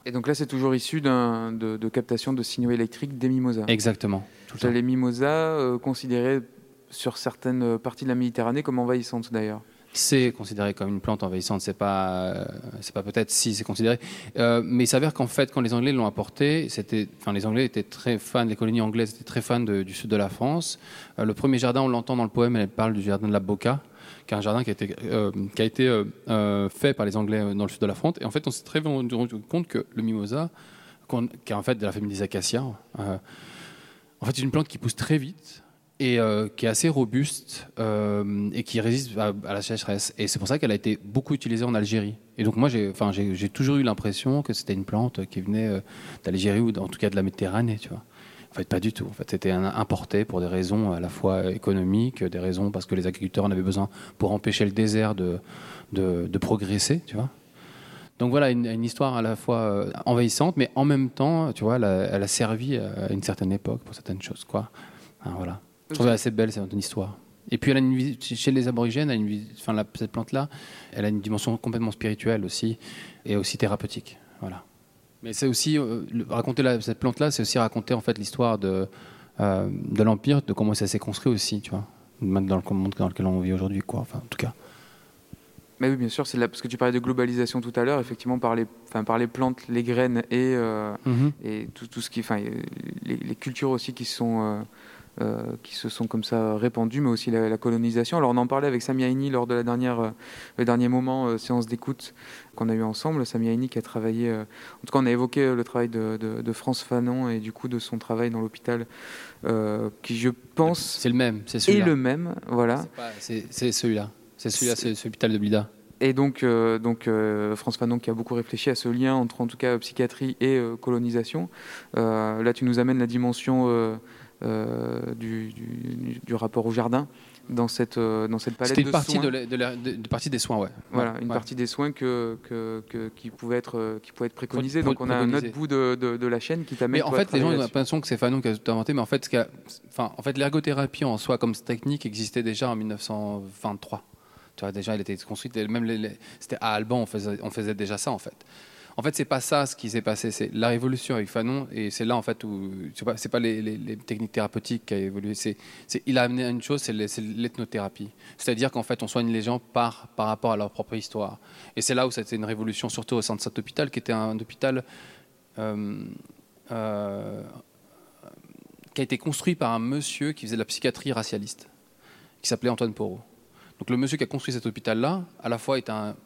Et donc là, c'est toujours issu de, de captation de signaux électriques des mimosas. Exactement. Tout. Les mimosas, euh, considérés sur certaines parties de la Méditerranée comme envahissantes d'ailleurs. C'est considéré comme une plante envahissante, c'est pas, euh, c'est pas peut-être si c'est considéré, Euh, mais il s'avère qu'en fait, quand les Anglais l'ont apporté, c'était, enfin, les Anglais étaient très fans, les colonies anglaises étaient très fans de- du sud de la France. Le premier jardin, on l'entend dans le poème, elle parle du jardin de la Boca, qui est un jardin qui a été, euh, qui a été euh, euh, fait par les Anglais dans le sud de la France. Et en fait, on s'est très rendu compte que le mimosa, qui est en fait de la famille des acacias, euh, en fait, c'est une plante qui pousse très vite et qui est assez robuste et qui résiste à, à la sécheresse. Et c'est pour ça qu'elle a été beaucoup utilisée en Algérie. Et donc moi, j'ai, j'ai, toujours eu l'impression que c'était une plante qui venait d'Algérie ou en tout cas de la Méditerranée, tu vois. Fait, pas du tout. En fait, c'était importé pour des raisons à la fois économiques, des raisons parce que les agriculteurs en avaient besoin pour empêcher le désert de, de, de progresser, tu vois. Donc voilà, une, une histoire à la fois euh, envahissante, mais en même temps, tu vois, elle a, elle a servi à une certaine époque pour certaines choses, quoi. Voilà. Je trouve assez belle cette histoire. Et puis elle a une vis- chez les aborigènes, elle a une vis- enfin, la- cette plante-là, elle a une dimension complètement spirituelle aussi, et aussi thérapeutique. Voilà. Mais c'est aussi euh, le- raconter la- cette plante-là, c'est aussi raconter en fait l'histoire de euh, de l'empire, de comment ça s'est construit aussi, tu vois, même dans le monde dans lequel on vit aujourd'hui, quoi. Enfin, en tout cas. Mais oui, bien sûr, c'est parce que tu parlais de globalisation tout à l'heure, effectivement, par les, enfin, par les plantes, les graines et, euh, Mhm. et tout, tout ce qui. Enfin, les, les cultures aussi qui sont. Euh, qui se sont comme ça répandus, mais aussi la, la colonisation. Alors on en parlait avec Samia Aini lors de la dernière, euh, le dernier moment euh, séance d'écoute qu'on a eu ensemble. Samia Aini qui a travaillé, en tout cas on a évoqué le travail de, de- de France Fanon et du coup de son travail dans l'hôpital, qui je pense C'est le même, c'est est celui-là. le même, voilà. C'est celui-là. C'est celui-là, c'est l'hôpital de Blida. Et donc, euh, donc euh, France Fanon qui a beaucoup réfléchi à ce lien entre en tout cas psychiatrie et euh, colonisation. Là, tu nous amènes la dimension du, du- du rapport au jardin dans cette, euh, dans cette palette C'était une de partie, soins. de, la- de la- de- de partie des soins, ouais. Voilà, une ouais. partie des soins que, que, que- qui pouvaient être euh, qui pouvaient être préconisés. Pro- Donc on a un autre bout de, la chaîne qui t'amène. Mais en fait, les gens ont l'impression que c'est Fanon qui a tout inventé, mais en fait, ce enfin, en fait, l'ergothérapie en soi comme technique existait déjà en 1923. Tu vois, déjà, elle était construite. Même les- les- c'était à Alban, on faisait, on faisait déjà ça en fait. En fait, c'est pas ça ce qui s'est passé. C'est la révolution avec Fanon, et c'est là en fait où c'est pas, pas les, techniques thérapeutiques qui a évolué. C'est, il a amené une chose, c'est l'ethnothérapie. C'est-à-dire qu'en fait, on soigne les gens par par rapport à leur propre histoire. Et c'est là où c'était une révolution, surtout au sein de cet hôpital, qui était un hôpital. euh, euh, qui a été construit par un monsieur qui faisait de la psychiatrie racialiste, qui s'appelait Antoine Porot. Donc le monsieur qui a construit cet hôpital-là, à la fois est un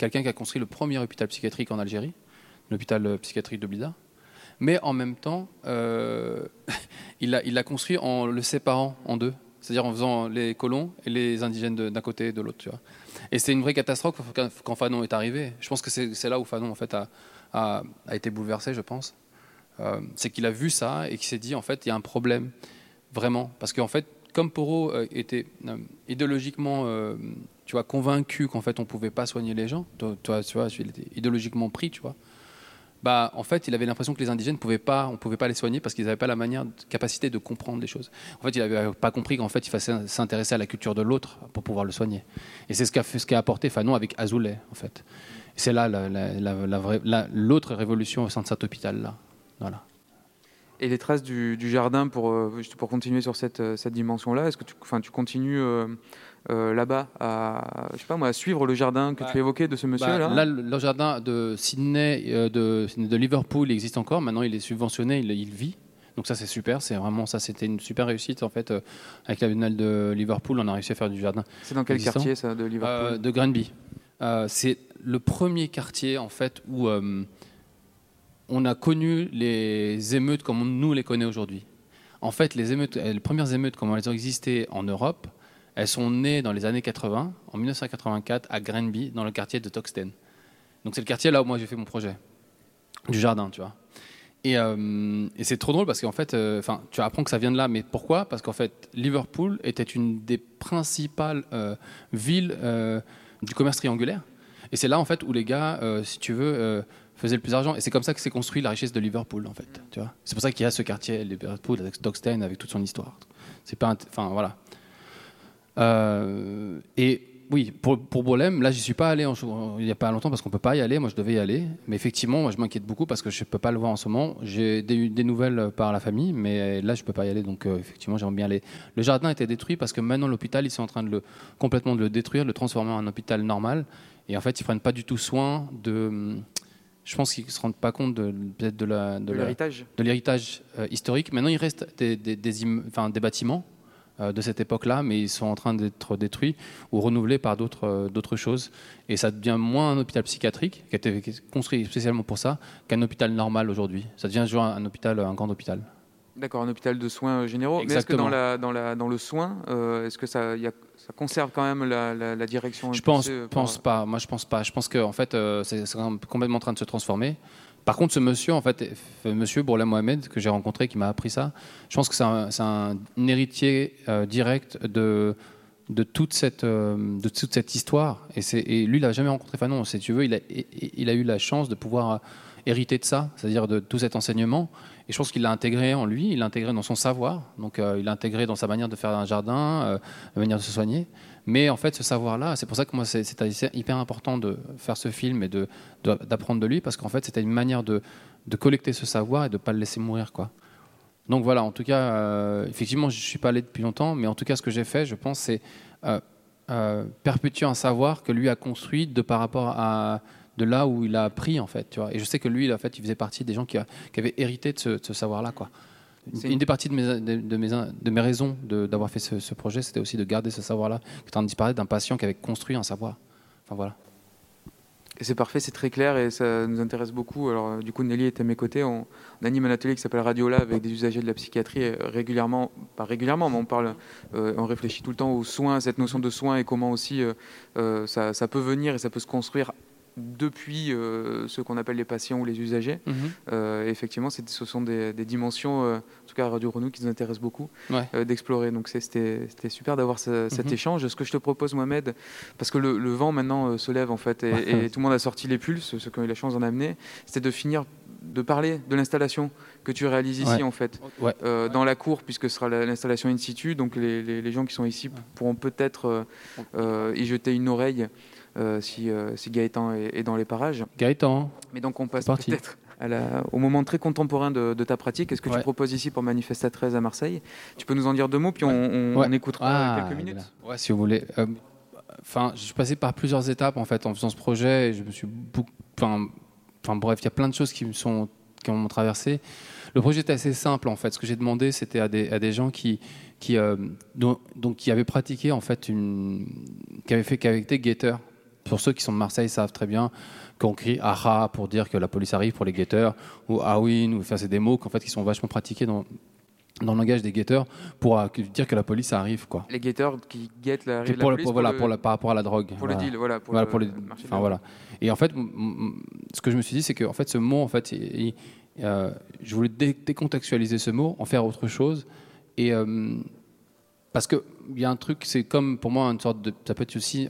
quelqu'un qui a construit le premier hôpital psychiatrique en Algérie, l'hôpital euh, psychiatrique de Blida, mais en même temps, euh, il l'a construit en le séparant en deux, c'est-à-dire en faisant les colons et les indigènes d'un côté et de l'autre. Et c'est une vraie catastrophe quand, Fanon est arrivé. Je pense que c'est là où Fanon en fait a, été bouleversé, je pense. Euh, c'est qu'il a vu ça et qu'il s'est dit en fait il y a un problème vraiment parce qu'en fait comme Porot était idéologiquement tu vois convaincu qu'en fait on pouvait pas soigner les gens. Toi, tu vois il était idéologiquement pris tu vois. Bah en fait il avait l'impression que les indigènes pouvaient pas on pouvait pas les soigner parce qu'ils n'avaient pas la manière capacité de comprendre les choses. En fait il avait pas compris qu'en fait il fallait s'intéresser à la culture de l'autre pour pouvoir le soigner. Et c'est ce qu'a ce qu'a apporté Fanon avec Azoulay en fait. C'est là la- la- la- la l'autre révolution au sein de cet hôpital là voilà. Et les traces du, jardin, pour, euh, juste pour continuer sur cette, euh, cette dimension-là, est-ce que tu, tu continues euh, euh, là-bas à, je sais pas moi, à suivre le jardin que Bah, tu évoquais de ce Bah, monsieur-là là, le le jardin de Sydney, euh, de, de Liverpool, il existe encore. Maintenant, il est subventionné, il, il vit. Donc ça, c'est super. C'est vraiment ça. C'était une super réussite en fait euh, avec la biennale de Liverpool. On a réussi à faire du jardin. C'est dans quel existant. quartier, ça, de Liverpool De Granby. C'est le premier quartier en fait où on a connu les émeutes comme on- nous les connaît aujourd'hui. En fait, les émeutes, les premières émeutes, comme elles ont existé en Europe, elles sont nées dans les années 80, en 1984, à Granby, dans le quartier de Toxten. Donc c'est le quartier là où moi j'ai fait mon projet, du jardin, tu vois. Et, euh, c'est trop drôle parce qu'en fait, euh, tu apprends que ça vient de là, mais pourquoi? Parce qu'en fait, Liverpool était une des principales euh, villes du commerce triangulaire. Et c'est là en fait où les gars, si tu veux, faisaient le plus d'argent. Et c'est comme ça que s'est construit la richesse de Liverpool, en fait. C'est pour ça qu'il y a ce quartier Liverpool avec avec toute son histoire. C'est pas, enfin voilà. Euh, et oui, pour, pour Bolem, là, j'y suis pas allé en- il n'y a pas longtemps parce qu'on peut pas y aller. Moi, je devais y aller. Mais effectivement, moi, je m'inquiète beaucoup parce que je peux pas le voir en ce moment. J'ai des, des nouvelles par la famille, mais là, je peux pas y aller. Donc, euh, effectivement, j'aimerais bien aller. Le jardin a été détruit parce que maintenant, l'hôpital, ils sont en train de le, complètement de le détruire, de le transformer en un hôpital normal. Et en fait, ils prennent pas du tout soin de. Je pense qu'ils se rendent pas compte de, peut-être de la, De l'héritage. de l'héritage euh, historique. Maintenant, il reste des, des, bâtiments euh, de cette époque-là, mais ils sont en train d'être détruits ou renouvelés par d'autres euh, d'autres choses. Et ça devient moins un hôpital psychiatrique, qui a été construit spécialement pour ça, qu'un hôpital normal aujourd'hui. Ça devient genre un hôpital, un grand hôpital. D'accord, un hôpital de soins euh, généraux. Mais est-ce que dans, Exactement. la, dans, la, dans le soin, euh, est-ce que ça, y a- ça conserve quand même la, direction Je pense, euh, par- pense pas. Moi, je pense pas. Je pense que en fait, euh, c'est c'est complètement en train de se transformer. Par contre, ce monsieur, en fait, monsieur Bourla Mohamed que j'ai rencontré, qui m'a appris ça, je pense que c'est un, héritier euh, direct de de toute cette euh, de toute cette histoire. Et, lui, il n'a jamais rencontré Fanon. Si tu veux, il a, il a eu la chance de pouvoir euh, hériter de ça, c'est-à-dire de tout cet enseignement. Et je pense qu'il l'a intégré en lui, il l'a intégré dans son savoir, donc il l'a intégré dans sa manière de faire un jardin, la manière de se soigner. Mais en fait, ce savoir-là, c'est pour ça que moi, c'est hyper important de faire ce film et de- de- d'apprendre de, lui, parce qu'en fait, c'était une manière de, de collecter ce savoir et de ne pas le laisser mourir. Quoi. Donc voilà, en tout cas, euh, effectivement, je ne suis pas allé depuis longtemps, mais en tout cas, ce que j'ai fait, je pense, c'est euh, euh, perpétuer un savoir que lui a construit de par rapport à de là où il a appris, en fait. Tu vois. Et je sais que lui, en fait, il faisait partie des gens qui, avaient hérité de ce, ce savoir-là. Quoi. Une, une des parties de mes, de, de mes, de mes raisons d'avoir fait ce, ce projet, c'était aussi de garder ce savoir-là, qui est en train de disparaître d'un patient qui avait construit un savoir. Enfin voilà. C'est parfait, c'est très clair et ça nous intéresse beaucoup. Alors, euh, du coup, Nelly est à mes côtés. On, on anime un atelier qui s'appelle Radiola avec des usagers de la psychiatrie et, euh, régulièrement, pas régulièrement, mais on parle, euh, on réfléchit tout le temps aux soins, à cette notion de soins et comment aussi euh, ça, ça peut venir et ça peut se construire depuis euh, ce qu'on appelle les patients ou les usagers. Mhm. Euh, effectivement, ce sont des, des dimensions, euh, en tout cas à Radio Renou, qui nous intéressent beaucoup Ouais. euh, d'explorer. Donc c'était super d'avoir ce- cet Mhm. échange. Ce que je te propose, Mohamed, parce que le, le vent maintenant se lève en fait, et, Ouais. et tout le monde a sorti les pulses, ceux qui ont eu la chance d'en amener, c'était de finir de parler de l'installation que tu réalises ici Ouais. en fait, Ouais. euh, dans la cour, puisque ce sera la- l'installation in situ. Donc les, les- les gens qui sont ici pourront peut-être euh, euh, y jeter une oreille si, euh, si Gaëtan est, est dans les parages. Gaëtan. Mais donc on passe peut-être au moment très contemporain de, de ta pratique. Est-ce que Ouais. tu proposes ici pour Manifesta 13 à Marseille? Tu peux nous en dire deux mots, puis on, on- Ouais. on écoutera Ah, quelques minutes. Ouais, si vous voulez. Euh, Enfin, je suis passé par plusieurs étapes en fait en faisant ce projet. Et je me suis beaucoup. Enfin, enfin bref, il y a plein de choses qui me sont qui m'ont traversé. Le projet était assez simple en fait. Ce que j'ai demandé, c'était à des, à des gens qui euh, donc qui avaient pratiqué en fait une qui avaient fait qui avaient été guetteurs. Pour ceux qui sont de Marseille, savent très bien qu'on crie aha pour dire que la police arrive pour les guetteurs ou awin ou enfin c'est des mots qu'en fait qui sont vachement pratiqués dans dans le langage des guetteurs pour euh, que- dire que la police arrive quoi. Les guetteurs qui guettent Qui la pour, police pour- voilà, le- pour la- par rapport à la drogue. pour le deal, voilà, pour le- le- le marché enfin, voilà. Et en fait, ce que je me suis dit, c'est que en fait, ce mot, en fait, il- il- euh, je voulais dé- décontextualiser ce mot, en faire autre chose. Et euh, parce qu'il y a un truc, c'est comme pour moi une sorte de, ça peut être aussi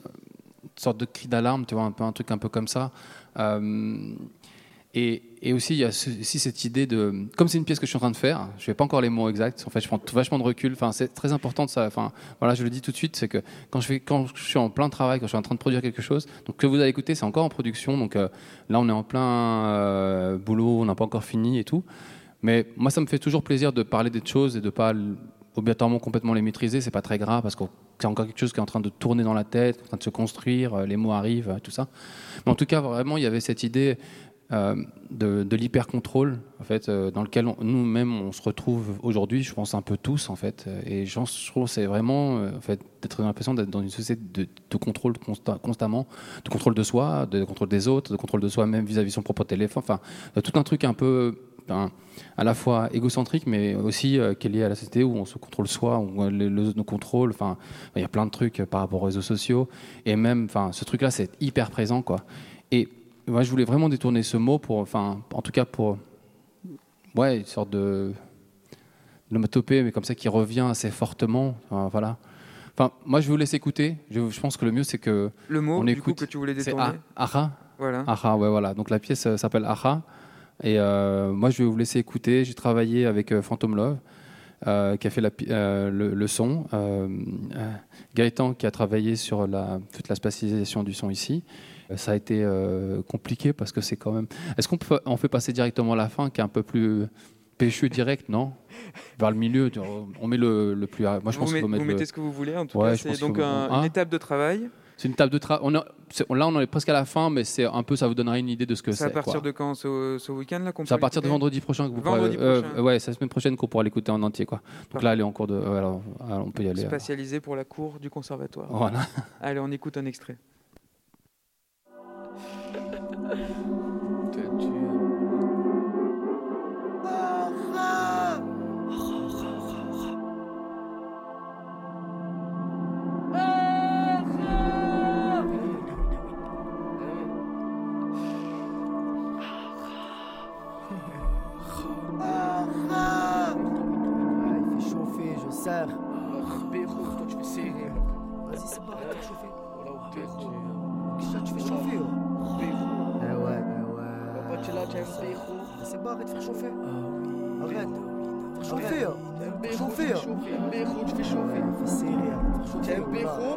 sorte de cri d'alarme, tu vois, un peu un truc un peu comme ça. Euh, et, et aussi, il y a aussi cette idée de. Comme c'est une pièce que je suis en train de faire, je ne vais pas encore les mots exacts. En fait, je prends vachement de recul. C'est très important de ça. Voilà, je le dis tout de suite, c'est que quand je, fais, quand je suis en plein travail, quand je suis en train de produire quelque chose, donc que vous allez écouter, c'est encore en production. Donc euh, là, on est en plein euh, boulot, on n'a pas encore fini et tout. Mais moi, ça me fait toujours plaisir de parler des choses et de pas l- obligatoirement complètement les maîtriser. C'est pas très grave parce que c'est encore quelque chose qui est en train de tourner dans la tête, en train de se construire. euh, Les mots arrivent, euh, tout ça. Mais en tout cas, vraiment, il y avait cette idée euh, de, de l'hyper-contrôle, en fait, dans lequel nous-mêmes on se retrouve aujourd'hui, je pense un peu tous, en fait. Et je trouve c'est vraiment, en fait, d'être l'impression d'être dans une société de, contrôle consta- constamment, de contrôle de soi, de contrôle des autres, de contrôle de soi-même vis-à-vis de son propre téléphone. Enfin, tout un truc un peu, à la fois égocentrique, mais aussi euh, qui est lié à la société où on se contrôle soi, où euh, les, les autres nous contrôlent. Enfin, il y a plein de trucs euh, par rapport aux réseaux sociaux. Et même, enfin, ce truc-là, c'est hyper présent, quoi. Et moi, je voulais vraiment détourner ce mot pour, enfin, en tout cas pour, ouais, une sorte de l'homatopée, mais comme ça qui revient assez fortement. Enfin, voilà. Enfin, moi, je vais vous laisse écouter. Je, je pense que le mieux, c'est que Le mot, on du écoute. coup, que tu voulais C'est détourner. Ah- Aha. Voilà. Aha, ouais, voilà. Donc la pièce euh, s'appelle Aha. Et euh, moi, je vais vous laisser écouter. J'ai travaillé avec euh, Phantom Love, euh, qui a fait la euh, le, le son. Euh, Gaëtan, qui a travaillé sur la, toute la spatialisation du son ici. Ça a été compliqué parce que c'est quand même. Est-ce qu'on peut, on fait passer directement à la fin, qui est un peu plus péchu direct, non? Vers le milieu, on met le, le plus. Moi, je vous pense met- faut mettre vous le- mettez ce que vous voulez. En tout Ouais, cas, c'est donc faut- un- Hein une étape de travail. C'est une table de travail. Là, on en est presque à la fin, mais c'est un peu, ça vous donnera une idée de ce que C'est c'est. à partir quoi. de quand? Ce, ce week-end-là qu'on C'est à peut partir de vendredi prochain que vous Vendredi pourrez. euh, prochain. ouais, c'est la semaine prochaine qu'on pourra l'écouter en entier, quoi. Donc Parfait. là, elle est en cours de. ouais, alors, alors, on peut y aller. alors. Spatialisé pour la cour du conservatoire. Voilà. Allez, on écoute un extrait.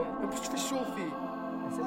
chauffer. un Béro, en plus tu fais chauffer. C'est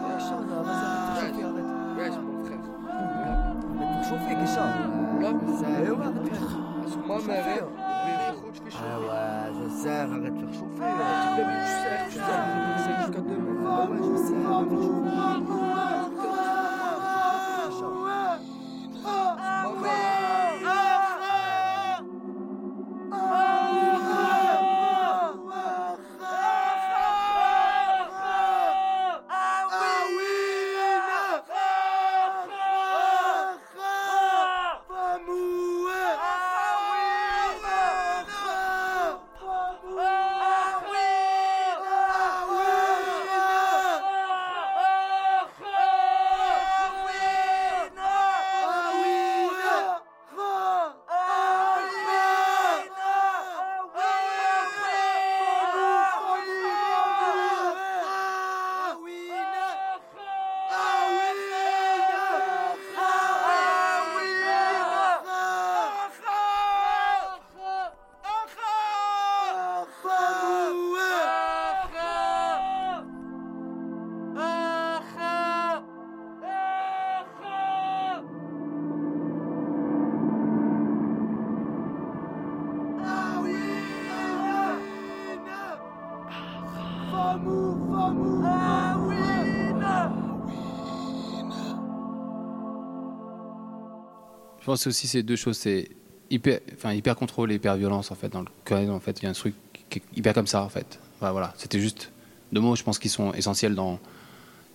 Je pense aussi c'est deux choses, c'est hyper, enfin hyper contrôle et hyper violence en fait. Dans le en fait, il y a un truc qui est hyper comme ça en fait. Voilà, voilà. c'était juste deux mots, je pense, qui sont essentiels dans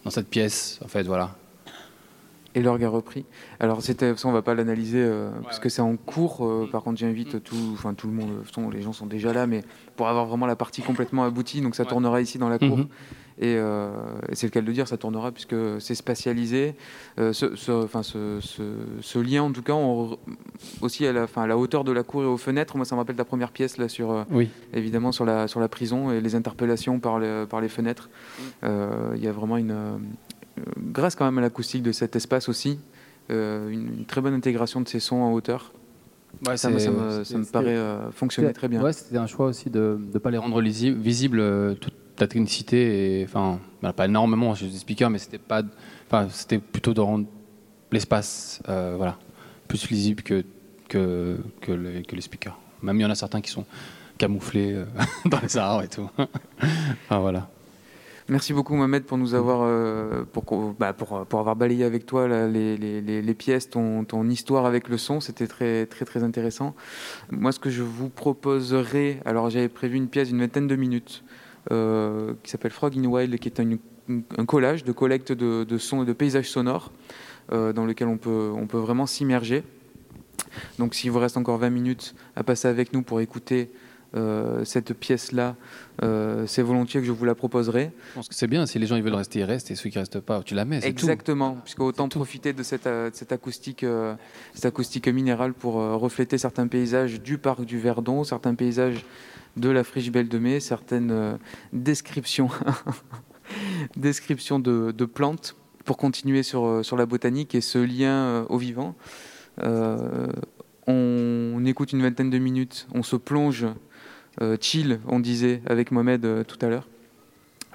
dans cette pièce en fait, voilà. Et l'orgue a repris. Alors c'était, ça on va pas l'analyser euh, parce que c'est en cours. euh, par contre, j'invite tout, enfin tout le monde. les gens sont déjà là, mais pour avoir vraiment la partie complètement aboutie, donc ça tournera ici dans la cour. Mhm. Et, euh, et c'est le cas de le dire, ça tournera puisque c'est spatialisé. Euh, ce, ce- enfin, ce, ce- ce lien, en tout cas, on aussi à la, enfin, à la hauteur de la cour et aux fenêtres. Moi, ça me rappelle la première pièce là sur, euh, Oui. évidemment, sur la sur la prison et les interpellations par les, par les fenêtres. Euh, Il y a vraiment une, euh, grâce quand même à l'acoustique de cet espace aussi, euh, une, une très bonne intégration de ces sons en hauteur. Ouais, ça, me- c'est- ça me, ça me c'était- paraît euh, fonctionner très bien. Ouais, c'était un choix aussi de ne pas les rendre visibles euh, toute la technicité et enfin bah, pas énormément chez les speakers, mais c'était pas, enfin c'était plutôt de rendre l'espace euh, voilà plus lisible que que que les, speakers. Même il y en a certains qui sont camouflés euh, dans les arbres et tout. enfin voilà. Merci beaucoup Mohamed pour nous avoir euh, pour, bah, pour, pour avoir balayé avec toi les- les- les pièces, ton, ton histoire avec le son, c'était très très très intéressant. Moi ce que je vous proposerais, alors j'avais prévu une pièce d'une vingtaine de minutes euh, qui s'appelle Frog in Wild, qui est un, collage de collecte de, de sons et de paysages sonores euh, dans lequel on peut, on peut vraiment s'immerger. Donc s'il vous reste encore 20 minutes à passer avec nous pour écouter euh, cette pièce-là, euh, c'est volontiers que je vous la proposerai. Je pense que c'est bien si les gens ils veulent rester ils restent et ceux qui restent pas tu la mets. c'est tout. Exactement, puisque autant profiter de cette, euh, de cette acoustique, euh, cette acoustique minérale pour refléter certains paysages du parc du Verdon, certains paysages de la friche Belle de Mai, certaines descriptions, descriptions de, de plantes pour continuer sur, sur la botanique et ce lien au vivant. On, on écoute une vingtaine de minutes, on se plonge, chill, on disait avec Mohamed euh, tout à l'heure.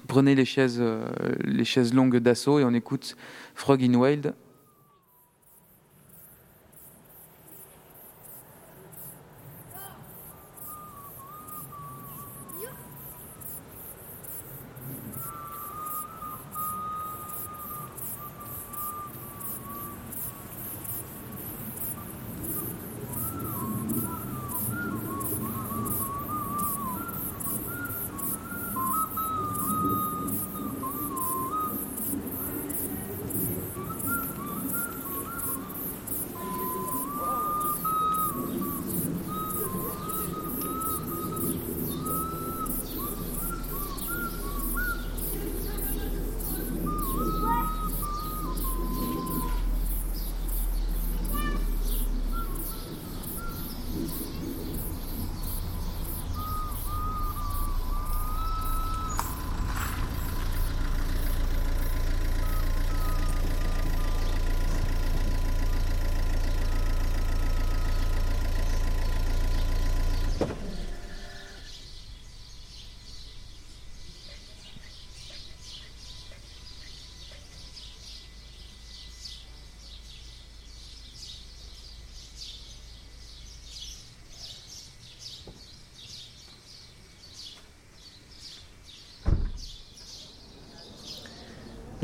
Prenez les chaises, euh, les chaises longues d'assaut et on écoute Frog in Wild.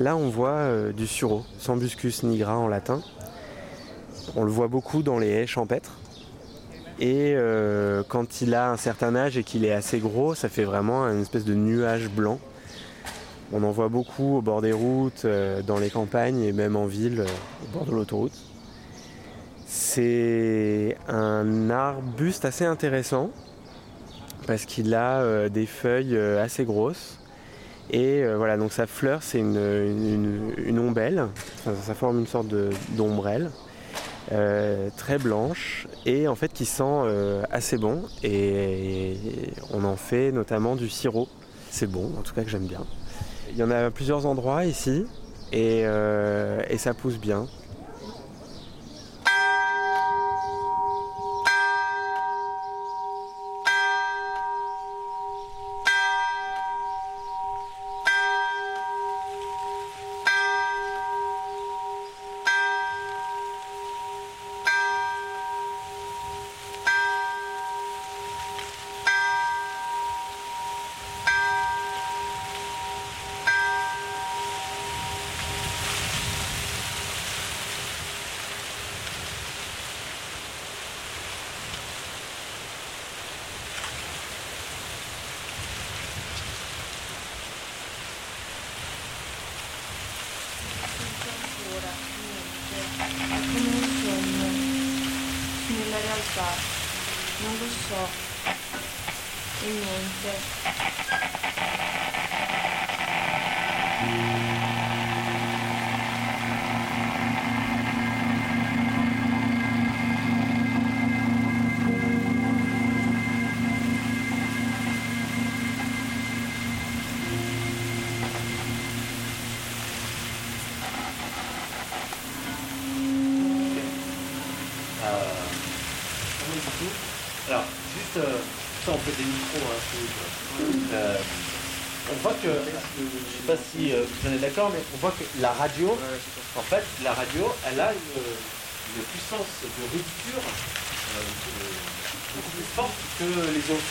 Là, on voit euh, du sureau, Sambuscus nigra en latin. On le voit beaucoup dans les haies champêtres. Et euh, quand il a un certain âge et qu'il est assez gros, ça fait vraiment une espèce de nuage blanc. On en voit beaucoup au bord des routes, euh, dans les campagnes et même en ville, au bord de l'autoroute. C'est un arbuste assez intéressant parce qu'il a des feuilles assez grosses. Et euh, voilà, donc sa fleur, c'est une, ombelle, ça forme une sorte d'ombrelle, euh, très blanche, et en fait qui sent euh, assez bon. Et on en fait notamment du sirop. C'est bon, en tout cas que j'aime bien. Il y en a à plusieurs endroits ici, et, et ça pousse bien. La radio, en fait, la radio, elle a une, une puissance de rupture euh, beaucoup plus forte que les autres.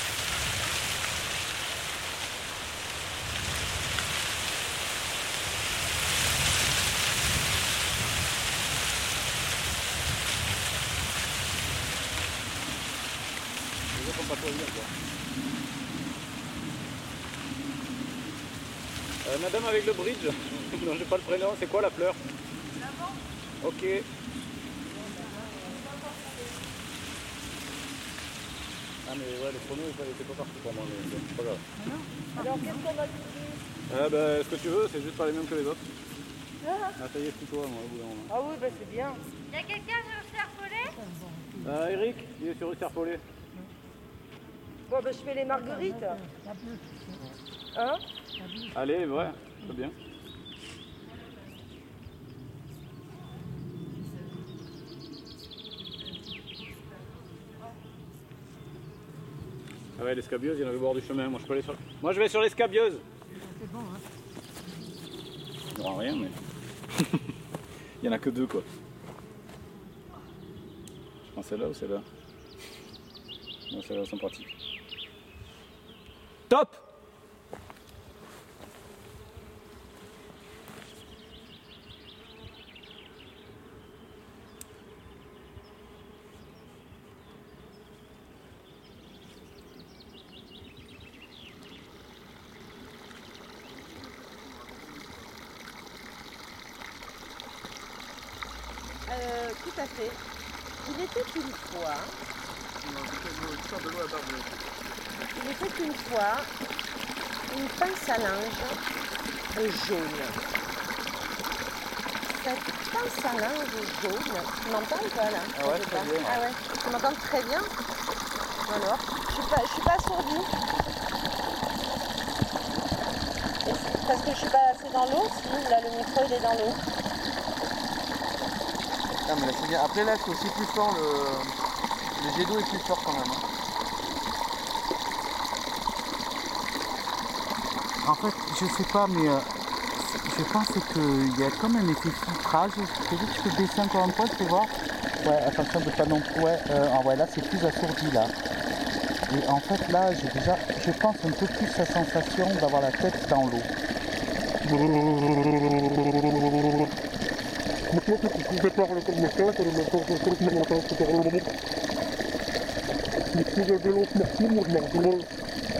Euh, madame avec le bridge Non, j'ai pas le prénom. C'est quoi la fleur? Ok. Ah mais ouais, le chrono il était pas parti pour moi, mais bon, c'est pas grave. Alors, qu'est-ce qu'on va dire? Euh, bah, ce que tu veux, c'est juste pas les mêmes que les autres. Ah, ça y est, c'est toi, moi, au bout d'un moment. Ah oui, bah c'est bien. Y a quelqu'un sur Serpollet Euh, Eric, il est sur rue Serpollet. Bon, bah je fais les marguerites. Hein? Allez, ouais, très bien. Ah ouais, l'escabieuse, il y en avait au bord du chemin. Moi, je peux aller sur... Moi, je vais sur l'escabieuse. C'est bon, hein Il n'y aura rien, mais... il y en a que deux, quoi. Je prends celle-là ou celle-là Non, celle-là, sont pratiques. Top Euh, tout à fait. Il était une fois. Il était une fois une pince à linge jaune. Cette pince à linge jaune, tu m'entends ou pas là? Ah ouais, très bien. Ah ouais, tu m'entends très bien? Alors, je suis pas, je suis pas c'est Parce que je suis pas assez dans l'eau, sinon là le micro il est dans l'eau. Ah, mais là, c'est bien. Après, là, c'est aussi plus fort. Le, le jet d'eau est plus fort quand même. hein. En fait, je sais pas, mais euh, je pense qu'il y a comme un effet filtrage. Tu veux que je peux baisser encore un peu, tu voir Ouais, attention de pas non plus. Ouais, euh, ah là c'est plus assourdi là. Et en fait là, j'ai déjà, je pense un peu plus la sensation d'avoir la tête dans l'eau.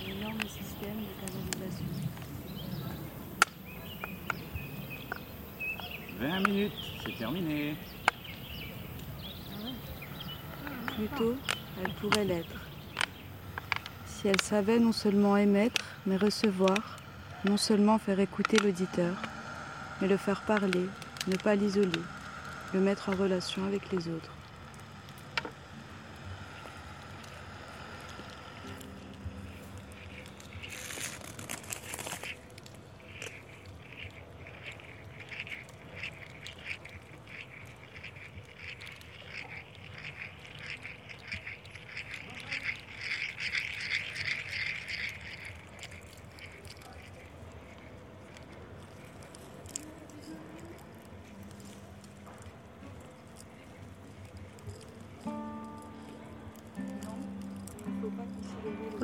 Un énorme système de canalisation. 20 minutes, c'est terminé. Plutôt, l'être. Si elle savait non seulement émettre, mais recevoir, non seulement faire écouter l'auditeur, mais le faire parler, ne pas l'isoler, le mettre en relation avec les autres.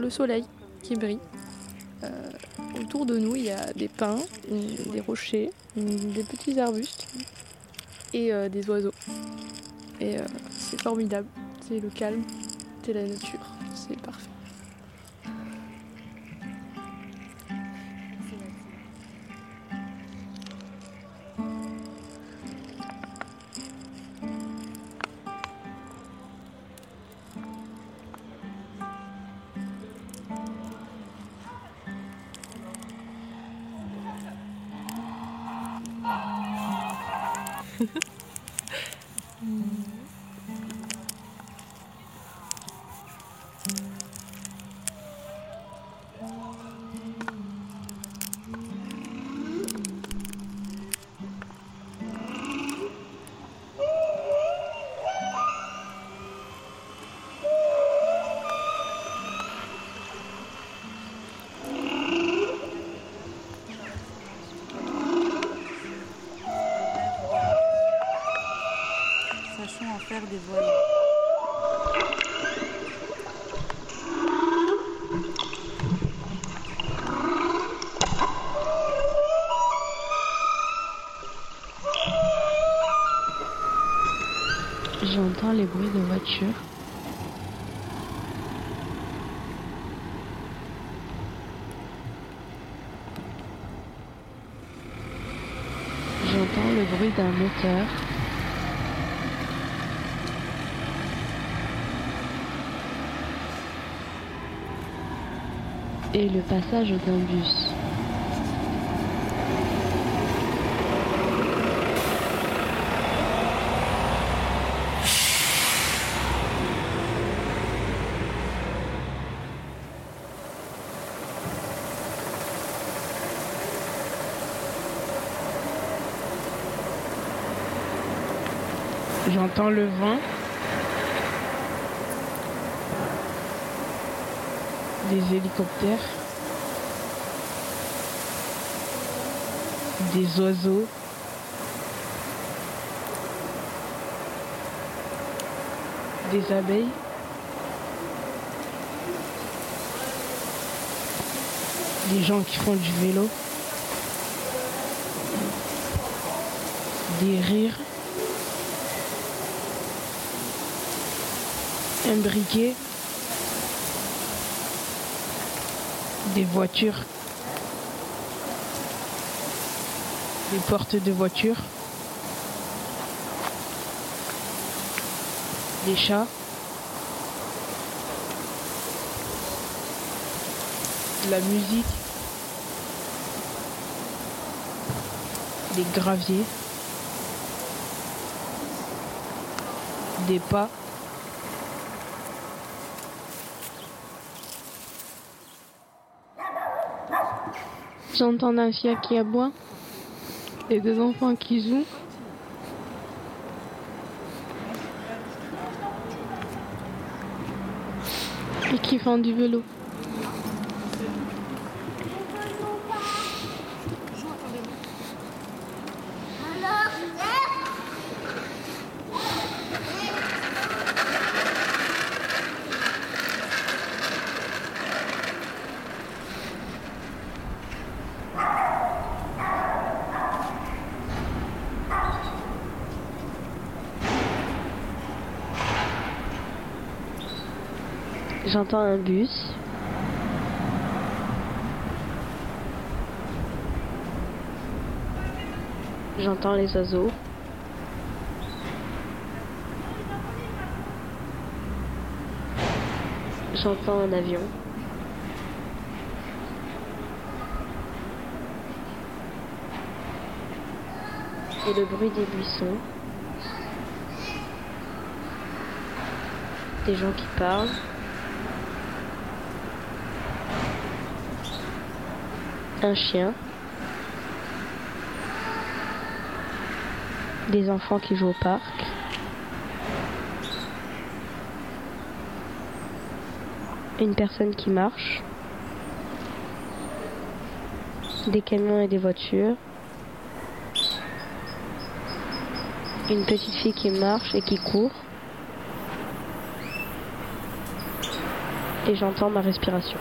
Le soleil qui brille. Euh, autour de nous, il y a des pins, une- des rochers, une- des petits arbustes et euh, des oiseaux. Et euh, c'est formidable. C'est le calme, c'est la nature, c'est parfait. J'entends le bruit d'un moteur. Et le passage d'un bus. J'entends le vent. Des hélicoptères. Des oiseaux. Des abeilles. Des gens qui font du vélo. Des rires. Un briquet, des voitures, des portes de voitures, des chats, la musique, des graviers, des pas. J'entends un chien qui aboie et des enfants qui jouent. Et qui font du vélo. J'entends un bus. J'entends les oiseaux. J'entends un avion. Et le bruit des buissons. Des gens qui parlent. Un chien. Des enfants qui jouent au parc. Une personne qui marche. Des camions et des voitures. Une petite fille qui marche et qui court. Et j'entends ma respiration.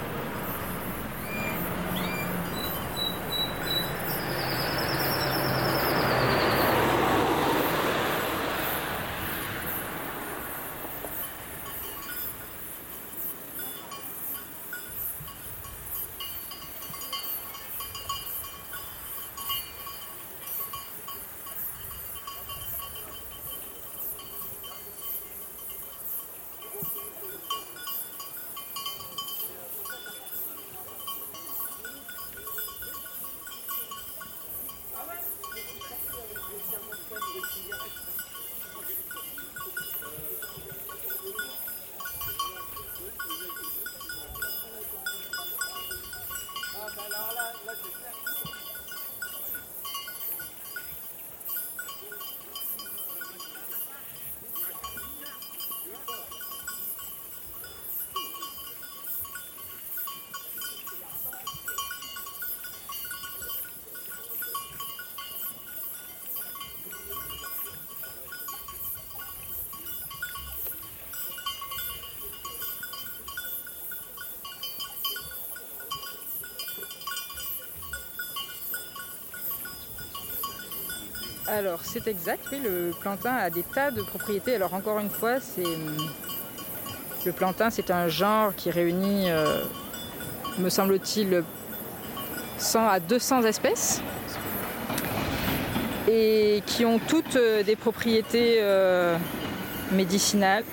Alors c'est exact, oui, le plantain a des tas de propriétés. Alors encore une fois, c'est le plantain, c'est un genre qui réunit, euh, me semble-t-il, 100 à 200 espèces et qui ont toutes euh, des propriétés euh, médicinales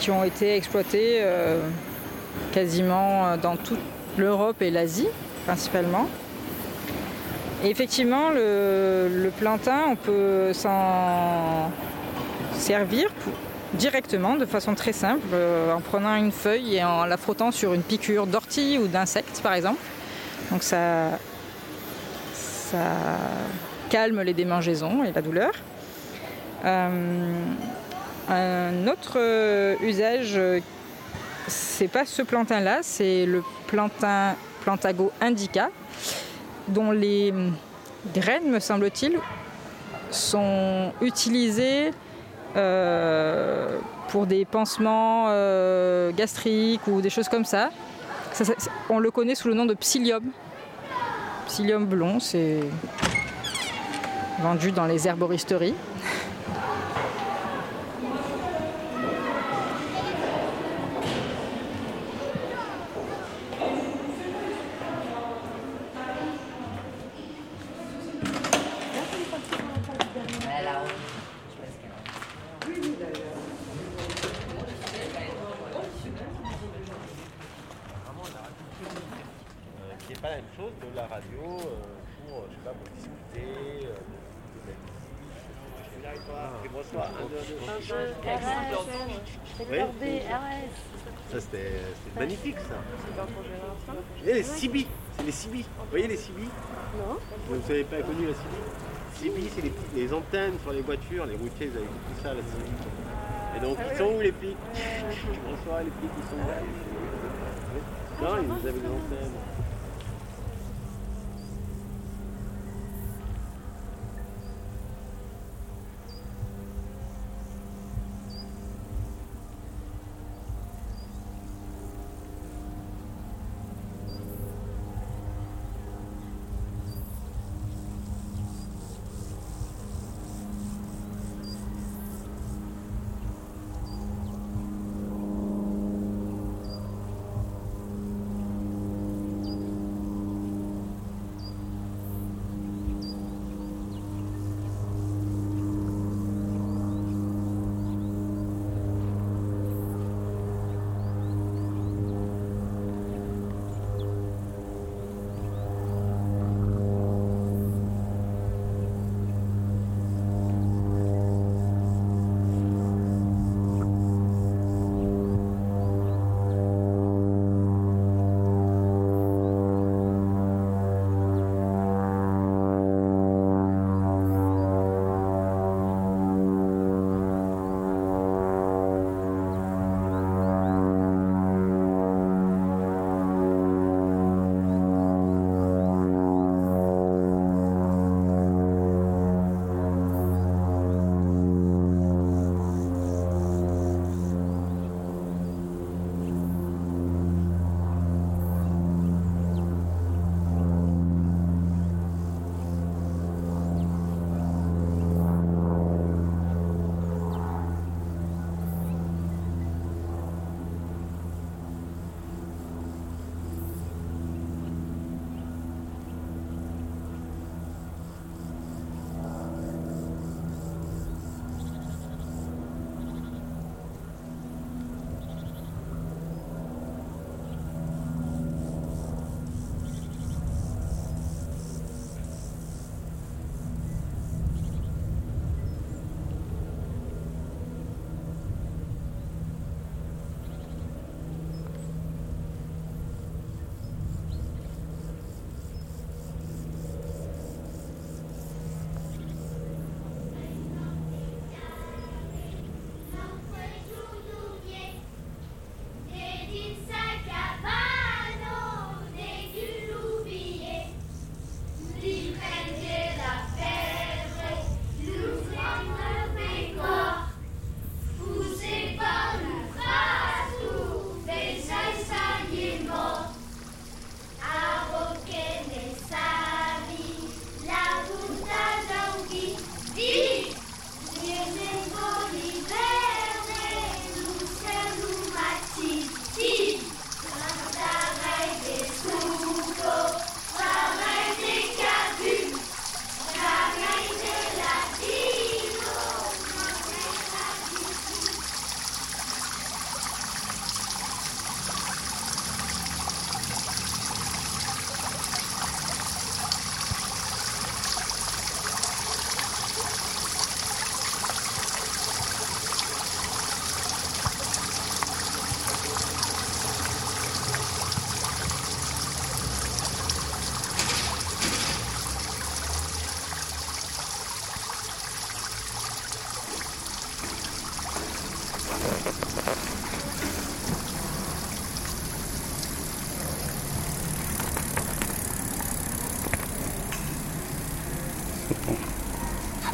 qui ont été exploitées quasiment dans toute l'Europe et l'Asie principalement. Effectivement, le, plantain, on peut s'en servir directement, de façon très simple, euh, en prenant une feuille et en la frottant sur une piqûre d'ortie ou d'insecte, par exemple. Donc ça, calme les démangeaisons et la douleur. Euh, un autre euh, usage, c'est pas ce plantain-là, c'est le plantain Plantago indica, dont les graines, me semble-t-il, sont utilisées euh, pour des pansements euh, gastriques ou des choses comme ça. Ça, ça- On le connaît sous le nom de psyllium. Psyllium blond, c'est vendu dans les herboristeries. Euh, qui n'est pas la même chose de la radio euh, pour, je sais pas, pour discuter. euh, de la musique. Je vais toi, fais-moi toi, un, deux, deux. Oui. Ça c'était c'était magnifique ça. Et les CB, c'est les CB. Vous voyez les CB Non. Vous n'avez pas connu la CB CB les, antennes sur les voitures, les routiers ils avaient tout ça CB. Et donc ils sont où les flics? Bonsoir les flics ils sont où Non ils avaient des antennes.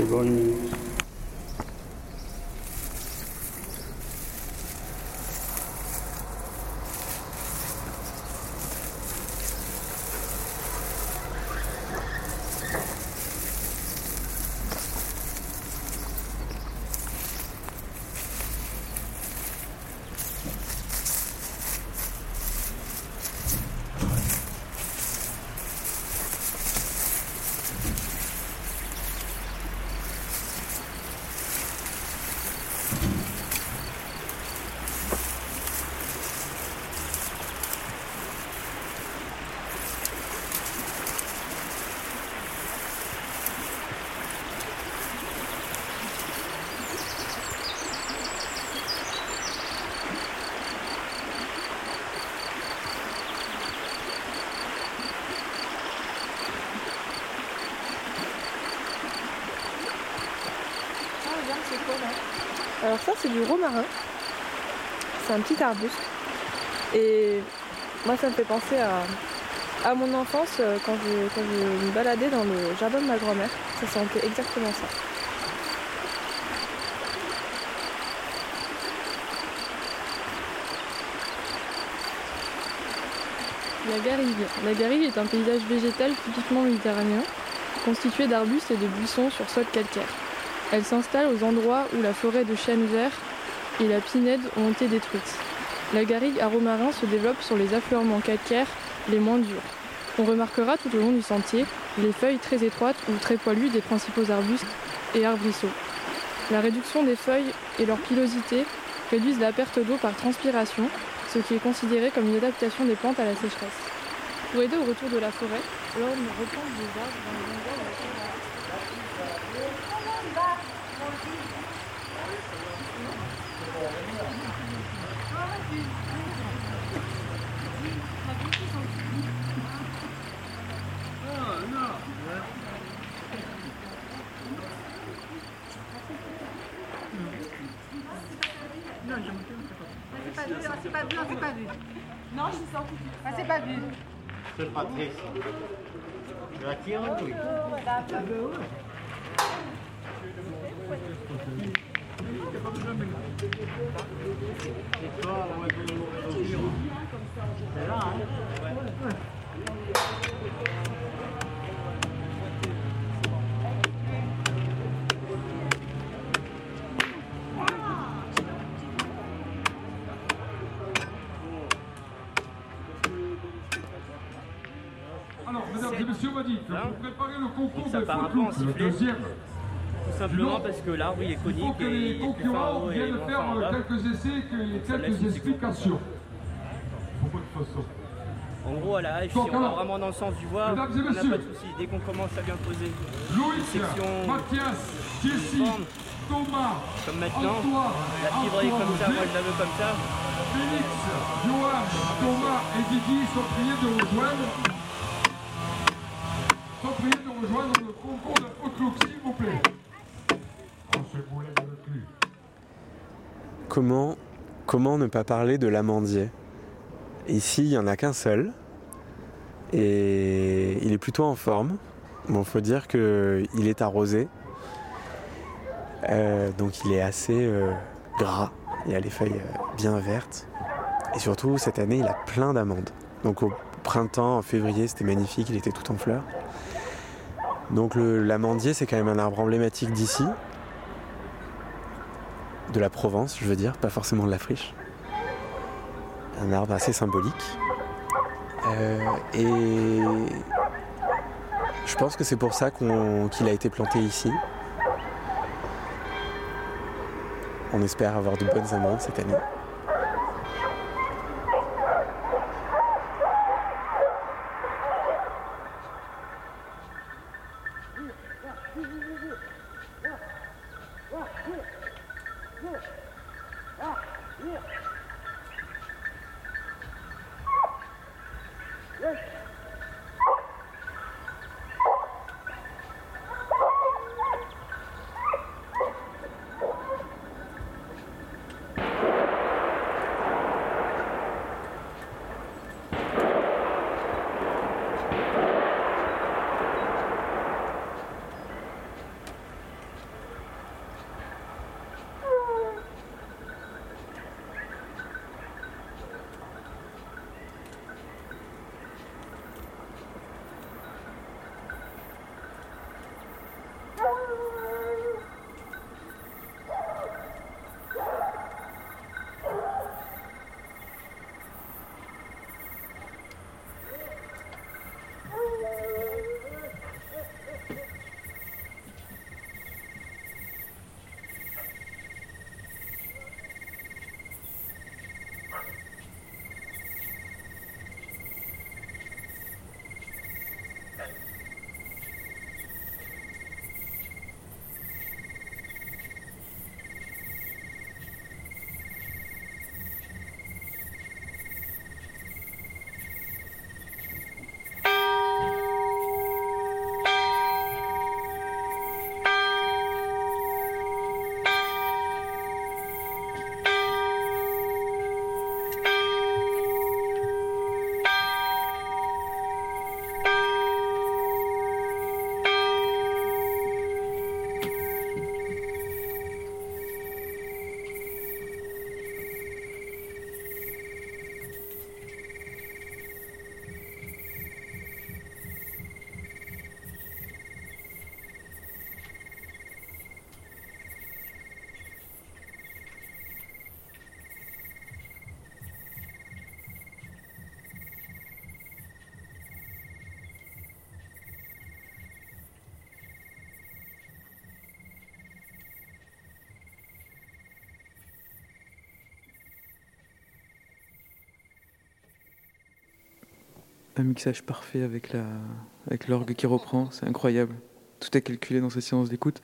C'est bon, une minute. Alors ça c'est du romarin. C'est un petit arbuste. Et moi ça me fait penser à, mon enfance euh, quand je, quand je me baladais dans le jardin de ma grand-mère. Ça sentait exactement ça. La garrigue. La garrigue est un paysage végétal typiquement méditerranéen, constitué d'arbustes et de buissons sur sol calcaire. Elle s'installe aux endroits où la forêt de chênes verts et la pinède ont été détruites. La garrigue à se développe sur les affleurements calcaires les moins durs. On remarquera tout au long du sentier les feuilles très étroites ou très poilues des principaux arbustes et arbrisseaux. La réduction des feuilles et leur pilosité réduisent la perte d'eau par transpiration, ce qui est considéré comme une adaptation des plantes à la sécheresse. Pour aider au retour de la forêt, l'homme replante des arbres dans les endroits où la forêt C'est pas vu, c'est pas vu, c'est pas vu. Non, je suis sortie. Ah, c'est pas vu. C'est Patrice. Tu la tires, oui. Et toi, le C'est là, hein ça part un peu en sifflet. Tout simplement parce que l'arbre il est il conique faut que et les concurrents et viennent faire quelques essais, laisse quelques explications. En gros, à la hache, si on va vraiment dans le sens du et on n'a pas de souci. Dès qu'on commence à bien poser une section Mathias, Jessie, uniforme, Thomas, comme maintenant, Antoine, la fibre est comme ça, moi je la veux comme ça. Félix, Johan, Thomas et Didi sont priés de rejoindre. Comment, comment ne pas parler de l'amandier? Ici, il n'y en a qu'un seul. Et il est plutôt en forme. Bon, faut dire qu'il est arrosé. Euh, donc il est assez euh, gras. Il a les feuilles euh, bien vertes. Et surtout, cette année, il a plein d'amandes. Donc au printemps, en février, c'était magnifique, il était tout en fleurs. Donc l'amandier, c'est quand même un arbre emblématique d'ici. De la Provence, je veux dire, pas forcément de la friche. Un arbre assez symbolique. Euh, et je pense que c'est pour ça qu'il a été planté ici. On espère avoir de bonnes amandes cette année. Un mixage parfait avec la avec l'orgue qui reprend, c'est incroyable. Tout est calculé dans ces séances d'écoute.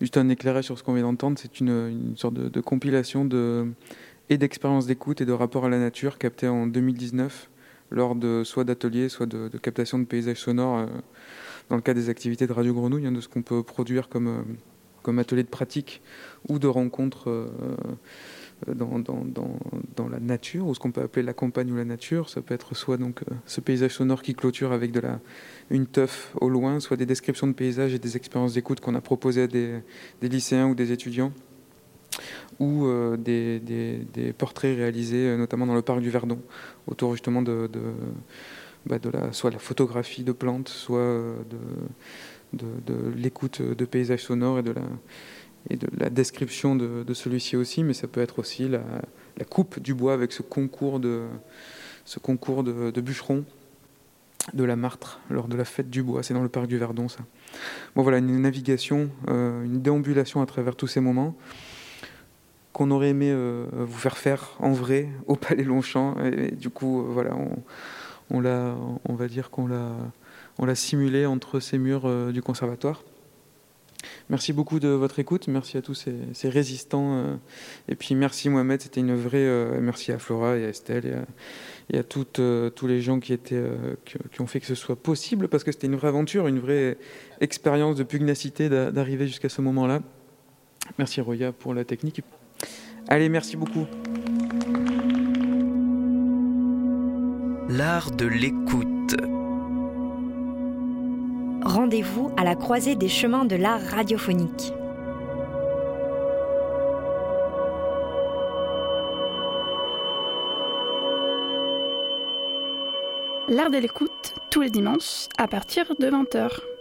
Juste un éclairage sur ce qu'on vient d'entendre, c'est une, une sorte de, compilation de et d'expériences d'écoute et de rapport à la nature captées en 2019 lors de soit d'ateliers, soit de, de, captation de paysages sonores euh, dans le cadre des activités de Radio Grenouille, hein, de ce qu'on peut produire comme, euh, comme atelier de pratique ou de rencontres euh, dans, dans, la nature, ou ce qu'on peut appeler la campagne ou la nature. Ça peut être soit donc euh, ce paysage sonore qui clôture avec de la, une teuf au loin, soit des descriptions de paysages et des expériences d'écoute qu'on a proposées à des, lycéens ou des étudiants ou euh, des, portraits réalisés euh, notamment dans le parc du Verdon, autour justement de, bah, la, soit la photographie de plantes, soit euh, de, de l'écoute de paysages sonores et de la, et de la description de, celui-ci aussi, mais ça peut être aussi la, coupe du bois avec ce concours de, ce concours de, de bûcherons de la Martre lors de la fête du bois. C'est dans le parc du Verdon, ça. Bon, voilà, une navigation, euh, une déambulation à travers tous ces moments qu'on aurait aimé euh, vous faire faire en vrai au Palais Longchamp. Et, du coup, euh, voilà, on, on, l'a, on va dire qu'on l'a, on l'a simulé entre ces murs du conservatoire. Merci beaucoup de votre écoute, merci à tous ces, résistants. Euh, et puis merci Mohamed, c'était une vraie. Euh, merci à Flora et à Estelle et à, toutes, euh, tous les gens qui, qui, ont fait que ce soit possible, parce que c'était une vraie aventure, une vraie expérience de pugnacité d'arriver jusqu'à ce moment-là. Merci Roya pour la technique. Allez, merci beaucoup. L'art de l'écoute. Rendez-vous à la croisée des chemins de l'art radiophonique. L'art de l'écoute, tous les dimanches, à partir de 20h.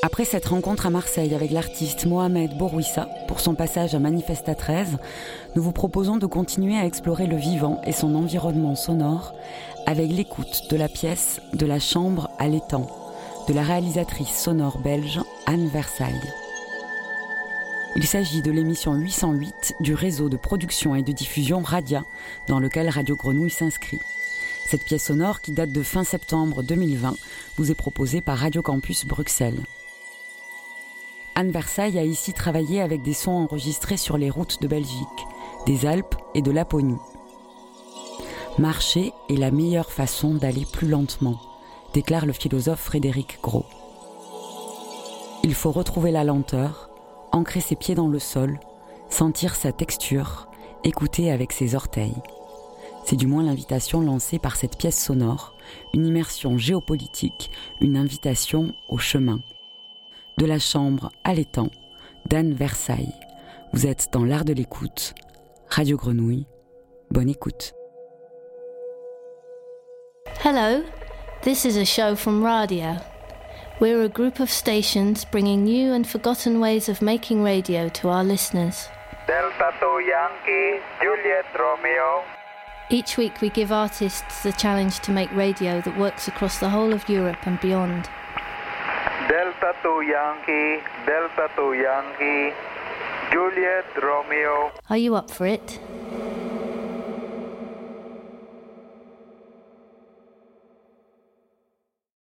Après cette rencontre à Marseille avec l'artiste Mohamed Borouissa pour son passage à Manifesta 13, nous vous proposons de continuer à explorer le vivant et son environnement sonore avec l'écoute de la pièce De la chambre à l'étang de la réalisatrice sonore belge Anne Versailles. Il s'agit de l'émission 808 du réseau de production et de diffusion Radia, dans lequel Radio Grenouille s'inscrit. Cette pièce sonore, qui date de fin septembre 2020, vous est proposée par Radio Campus Bruxelles. Anne Versailles a ici travaillé avec des sons enregistrés sur les routes de Belgique, des Alpes et de Laponie. Marcher est la meilleure façon d'aller plus lentement, déclare le philosophe Frédéric Gros. Il faut retrouver la lenteur, ancrer ses pieds dans le sol, sentir sa texture, écouter avec ses orteils. C'est du moins l'invitation lancée par cette pièce sonore, une immersion géopolitique, une invitation au chemin. De la chambre à l'étang, d'Anne Versailles. Vous êtes dans l'art de l'écoute. Radio Grenouille. Bonne écoute. Hello, this is a show from Radio. We're a group of stations bringing new and forgotten ways of making radio to our listeners. Delta 2 Yankee, Juliet Romeo. Each week we give artists the challenge to make radio that works across the whole of Europe and beyond. Delta 2 Yankee, Delta 2 Yankee, Juliet Romeo. Are you up for it?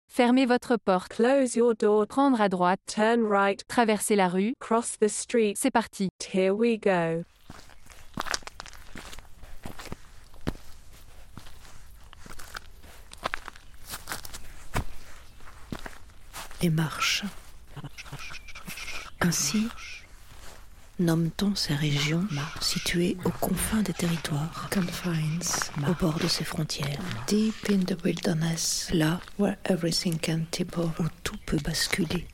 Fermez votre porte. Close your door. Prendre à droite. Turn right. Traverser la rue. Cross the street. C'est parti. Here we go. Et marche. Ainsi nomme-t-on ces régions situées aux confins des territoires, confines, au bord de ces frontières, deep in the wilderness, là where everything can tip off, où tout peut basculer.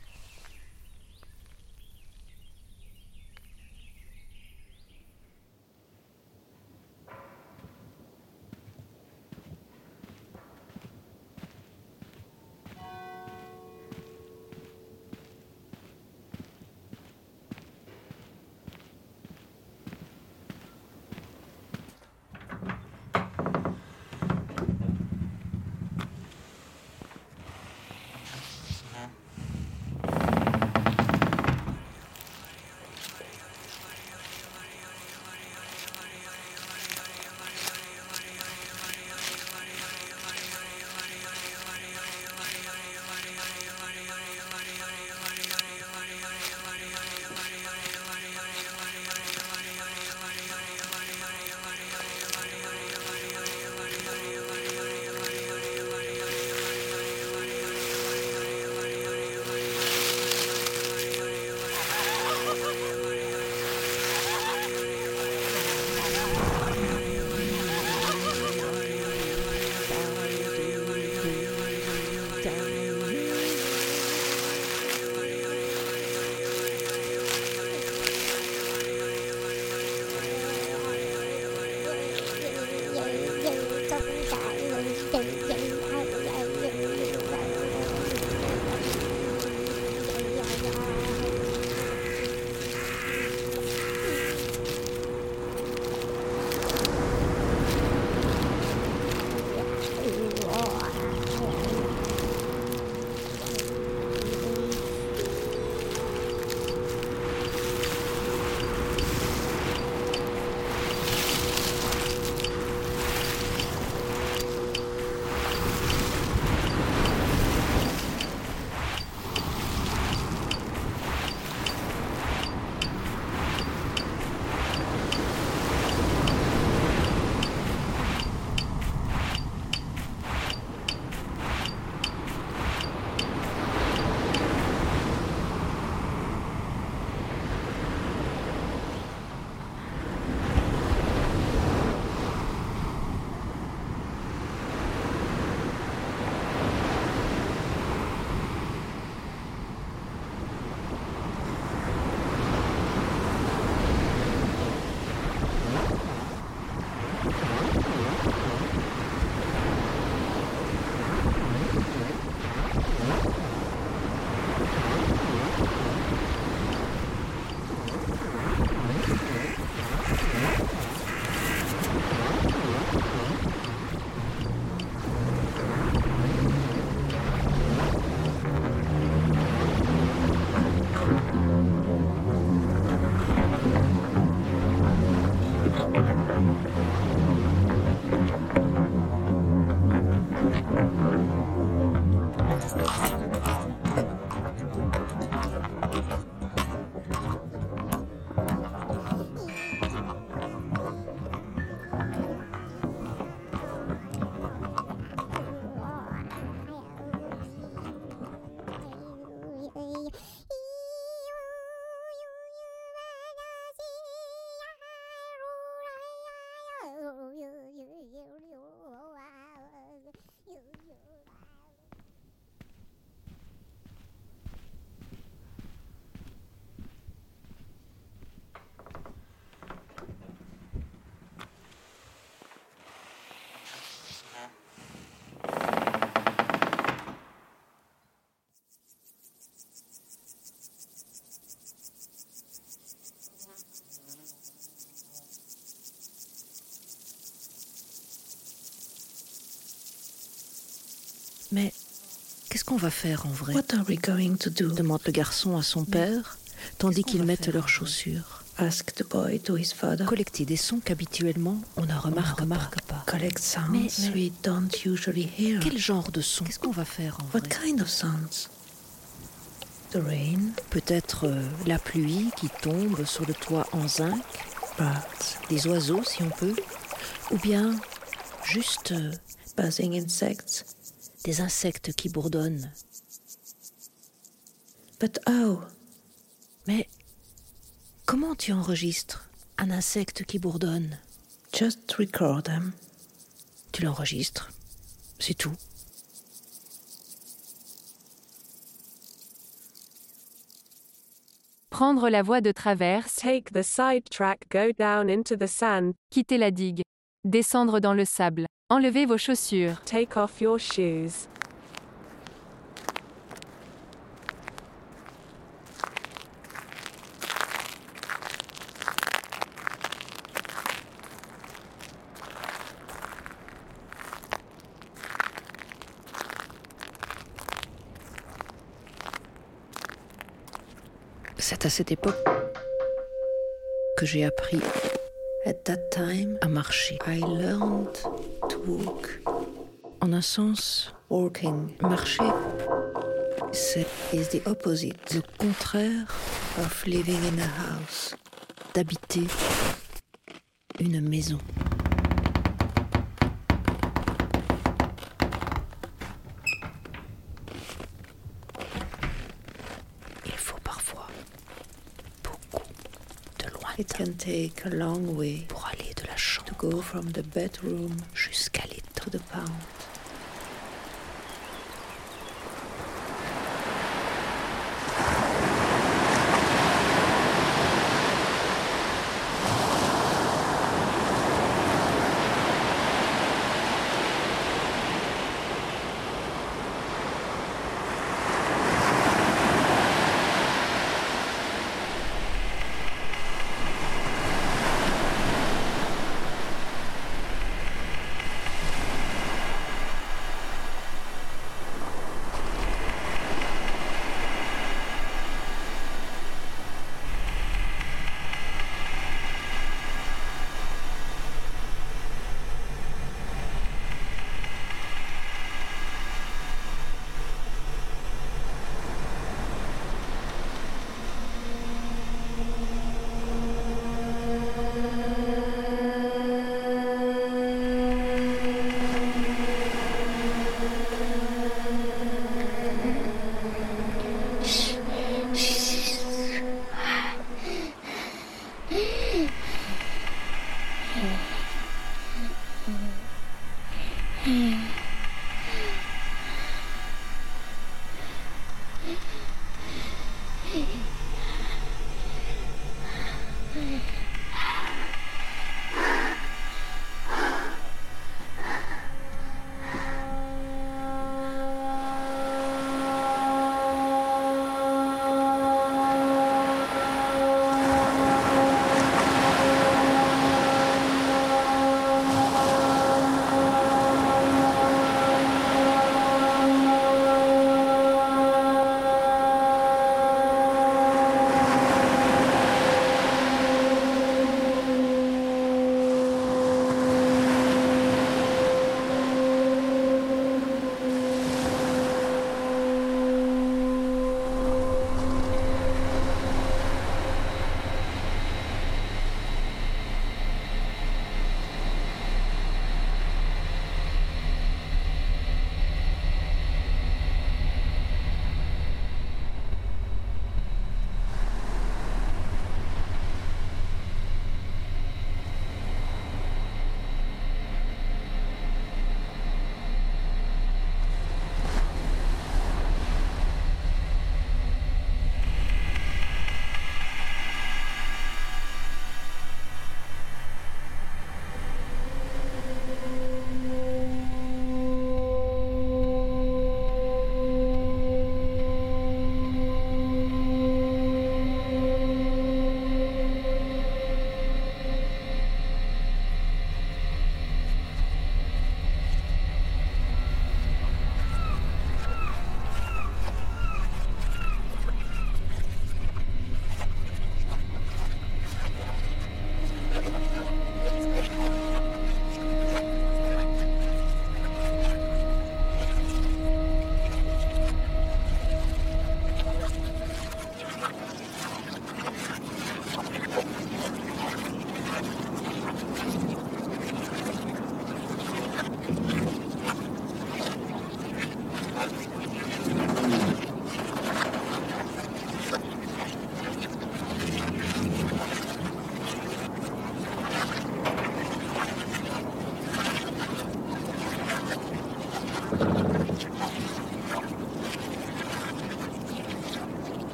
Qu'on va faire en vrai What are we going to do? Demande le garçon à son père, tandis qu'ils mettent leurs chaussures. Ask the boy to his father. Collecter des sons qu'habituellement on ne remarque, pas. Collect sounds Mais- mais- we don't usually hear. Quel genre de son? Qu'est-ce qu'on va faire en What vrai? kind of sounds? The rain, Peut-être euh, la pluie qui tombe sur le toit en zinc, birds, des oiseaux si on peut, ou bien juste euh, buzzing insects. Des insectes qui bourdonnent. But oh, Mais comment tu enregistres un insecte qui bourdonne? Just record them. Tu l'enregistres, c'est tout. Prendre la voie de traverse. Take the side track, go down into the sand. Quitter la digue. Descendre dans le sable. Enlevez vos chaussures. Take off your shoes. C'est à cette époque que j'ai appris At that time, à marcher. I learned walk. En un sens, Walking marcher, c'est is the opposite le contraire of living in a house. d'habiter une maison. Il faut parfois beaucoup de loin It can take a long way pour aller de la chambre to go from the bedroom. To the pound.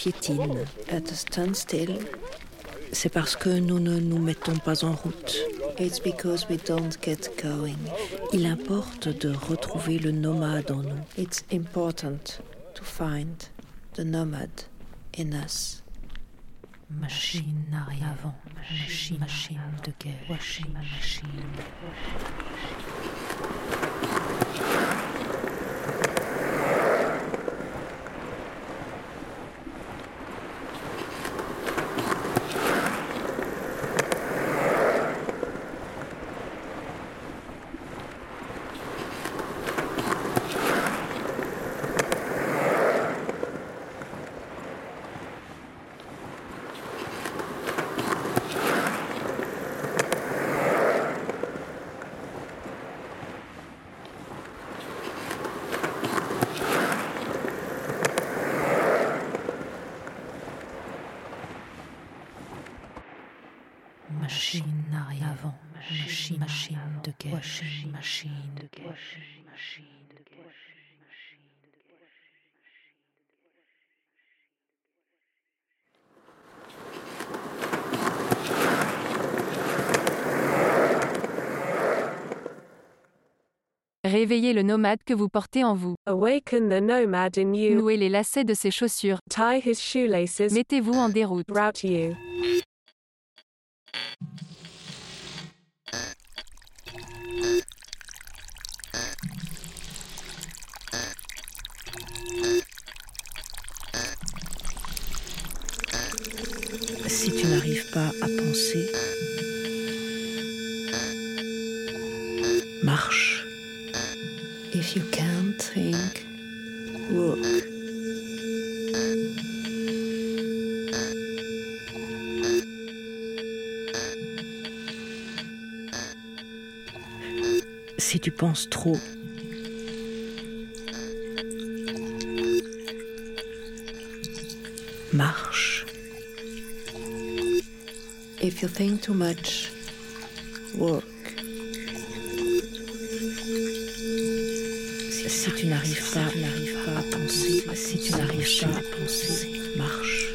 Piétine at a standstill, c'est parce que nous ne nous mettons pas en route. It's because we don't get going. Il importe de retrouver le nomade en nous. It's important to find the nomad in us. Machine arrière avant, machine, machine de guerre, machine, machine. Réveillez le nomade que vous portez en vous. Awaken the nomad in you. Nouez les lacets de ses chaussures. Tie his shoelaces. Mettez-vous en déroute. Route you. Si tu n'arrives pas à penser, If you can't think, walk. Si tu penses trop, marche. If you think too much, walk. Si, si tu n'arrives pas, pas à penser, si tu n'arrives pas à penser, marche.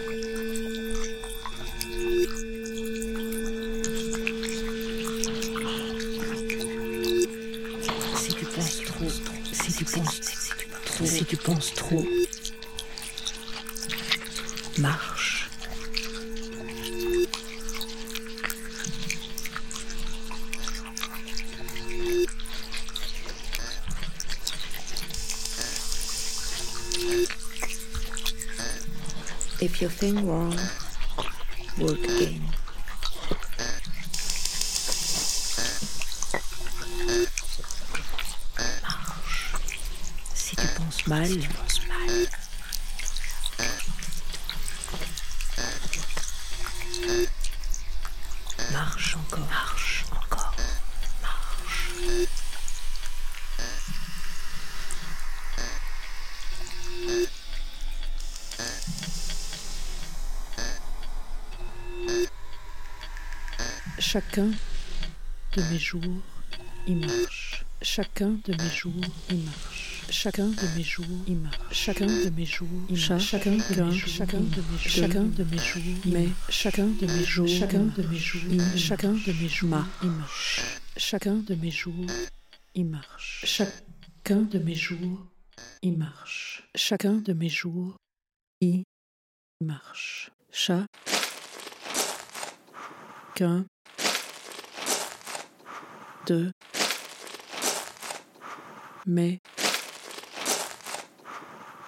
Si tu penses trop, si tu penses trop, si tu penses trop, marche. Jours, il marche. Chacun de mes jours, il marche. Chacun de mes jours, il marche. Chacun de mes jours, il marche. Chacun de mes jours, chacun de mes jours, chacun de mes jours, mais chacun de mes jours, chacun de mes jours, chacun de mes jours, il marche. Chacun de mes jours, il marche. Chacun de mes jours, il marche. Chacun de mes jours, il marche. De. Mais.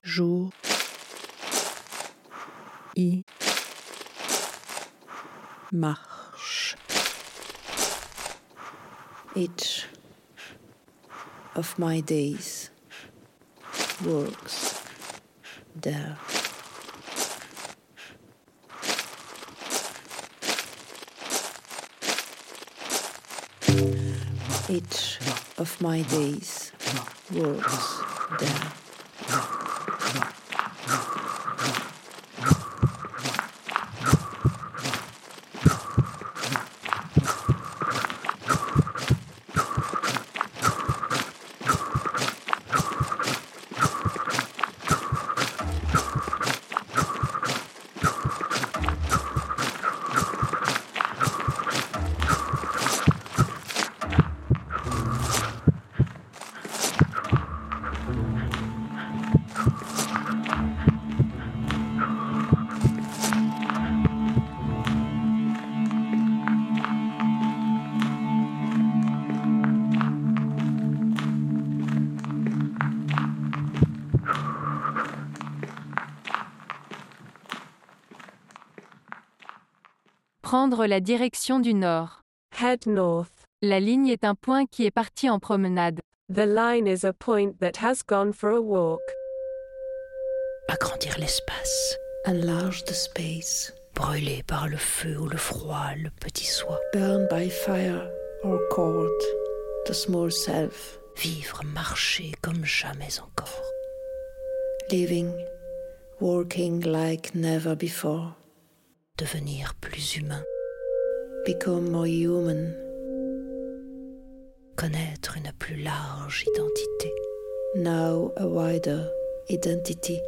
Jour. I. Marche. Each of my days works there. Each of my days works there. La direction du nord. Head north. La ligne est un point qui est parti en promenade. The line is a point that has gone for a walk. Agrandir l'espace. Enlarge the space. Brûlé par le feu ou le froid, le petit soi. Burn by fire or cold, the small self. Vivre, marcher comme jamais encore. Living, working like never before. Devenir plus humain. Become more human. connaître une plus large identité. Now a wider identity.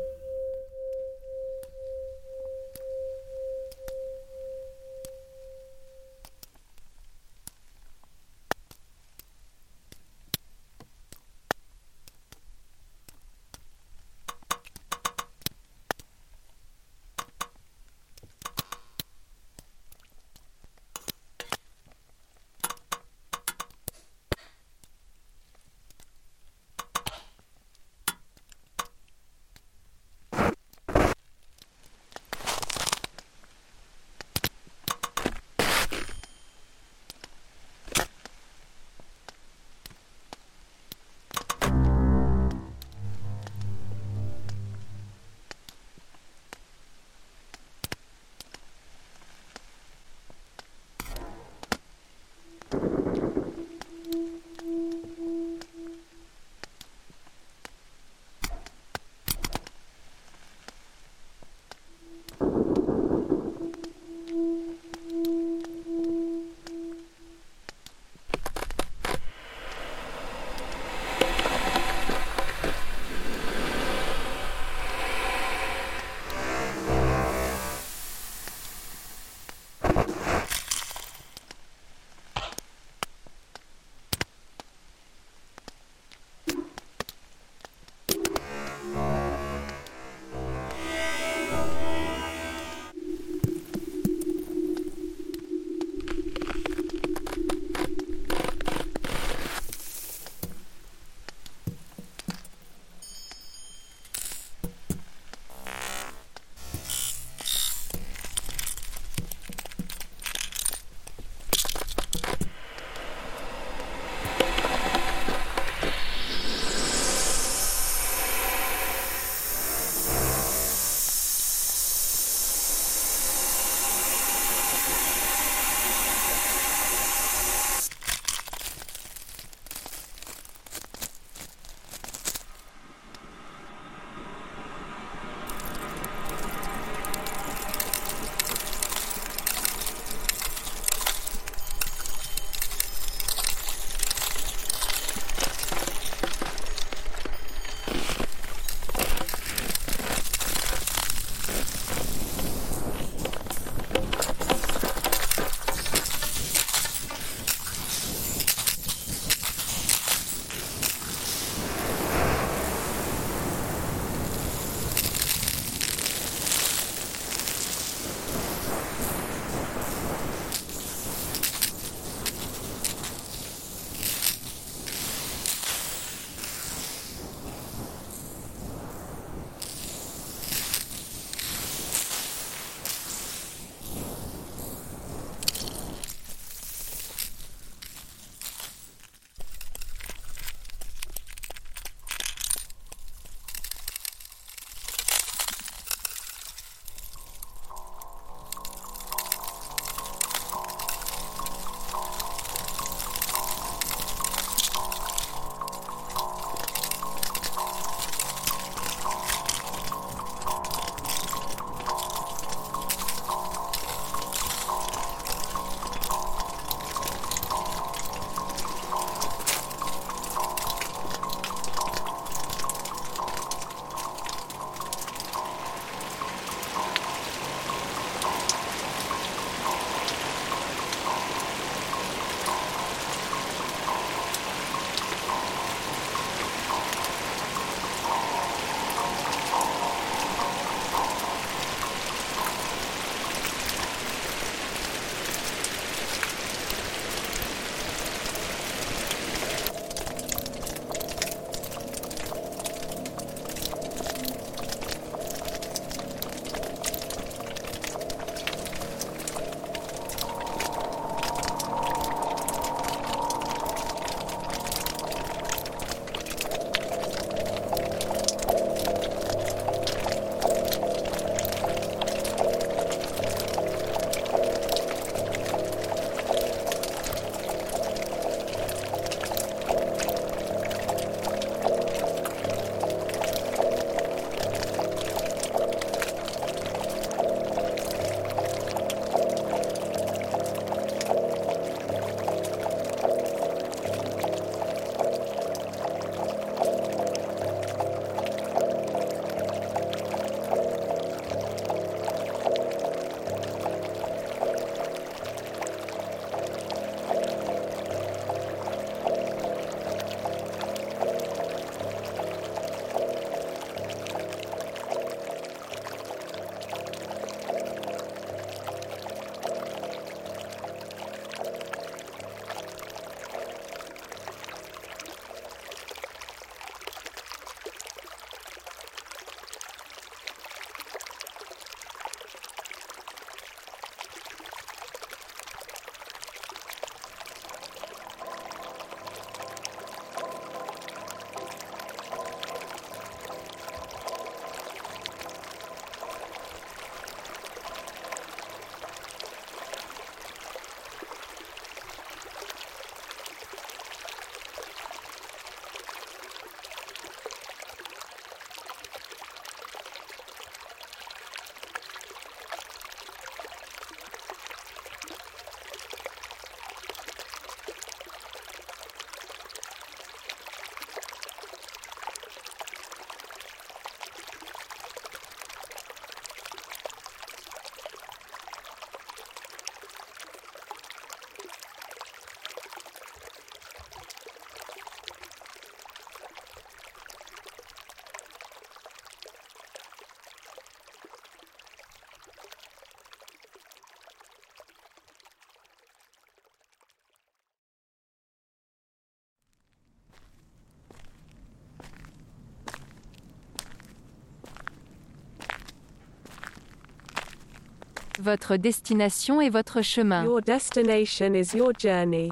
Votre destination est votre chemin. Your destination is your journey.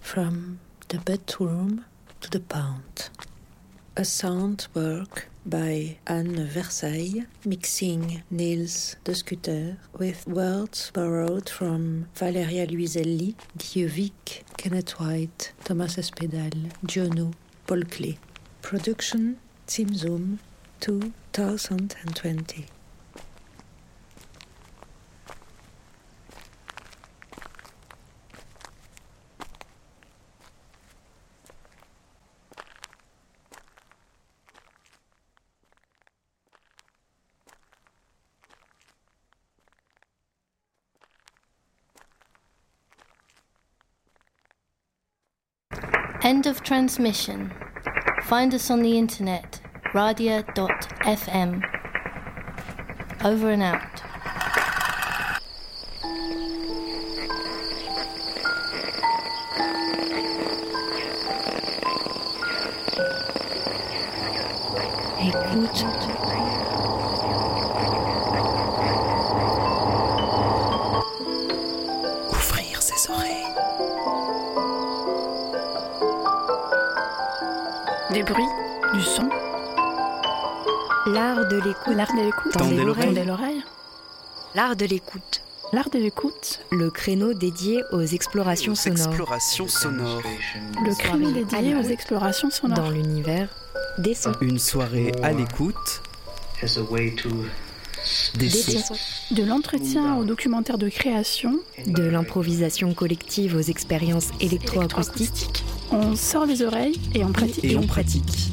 From the bedroom to the pound. A sound work by Anne Versailles, mixing Niels de Scuter with words borrowed from Valeria Luiselli, Dieuvik, Kenneth White, Thomas Espedal, Giono, Paul Klee. Production Team Zoom 2020. End of transmission. Find us on the internet, radia.fm. Over and out. L'art de l'écoute. Tendez l'oreille. Tendez l'oreille. L'art de l'écoute. L'art de l'écoute. Le créneau dédié aux explorations Aux sonores. explorations sonores. Le créneau dédié aux explorations sonores. Dans l'univers des sons. Une soirée à l'écoute. Des sons. De l'entretien au documentaire de création. De l'improvisation collective aux expériences électroacoustiques. On sort les oreilles et on pratique. Et on pratique.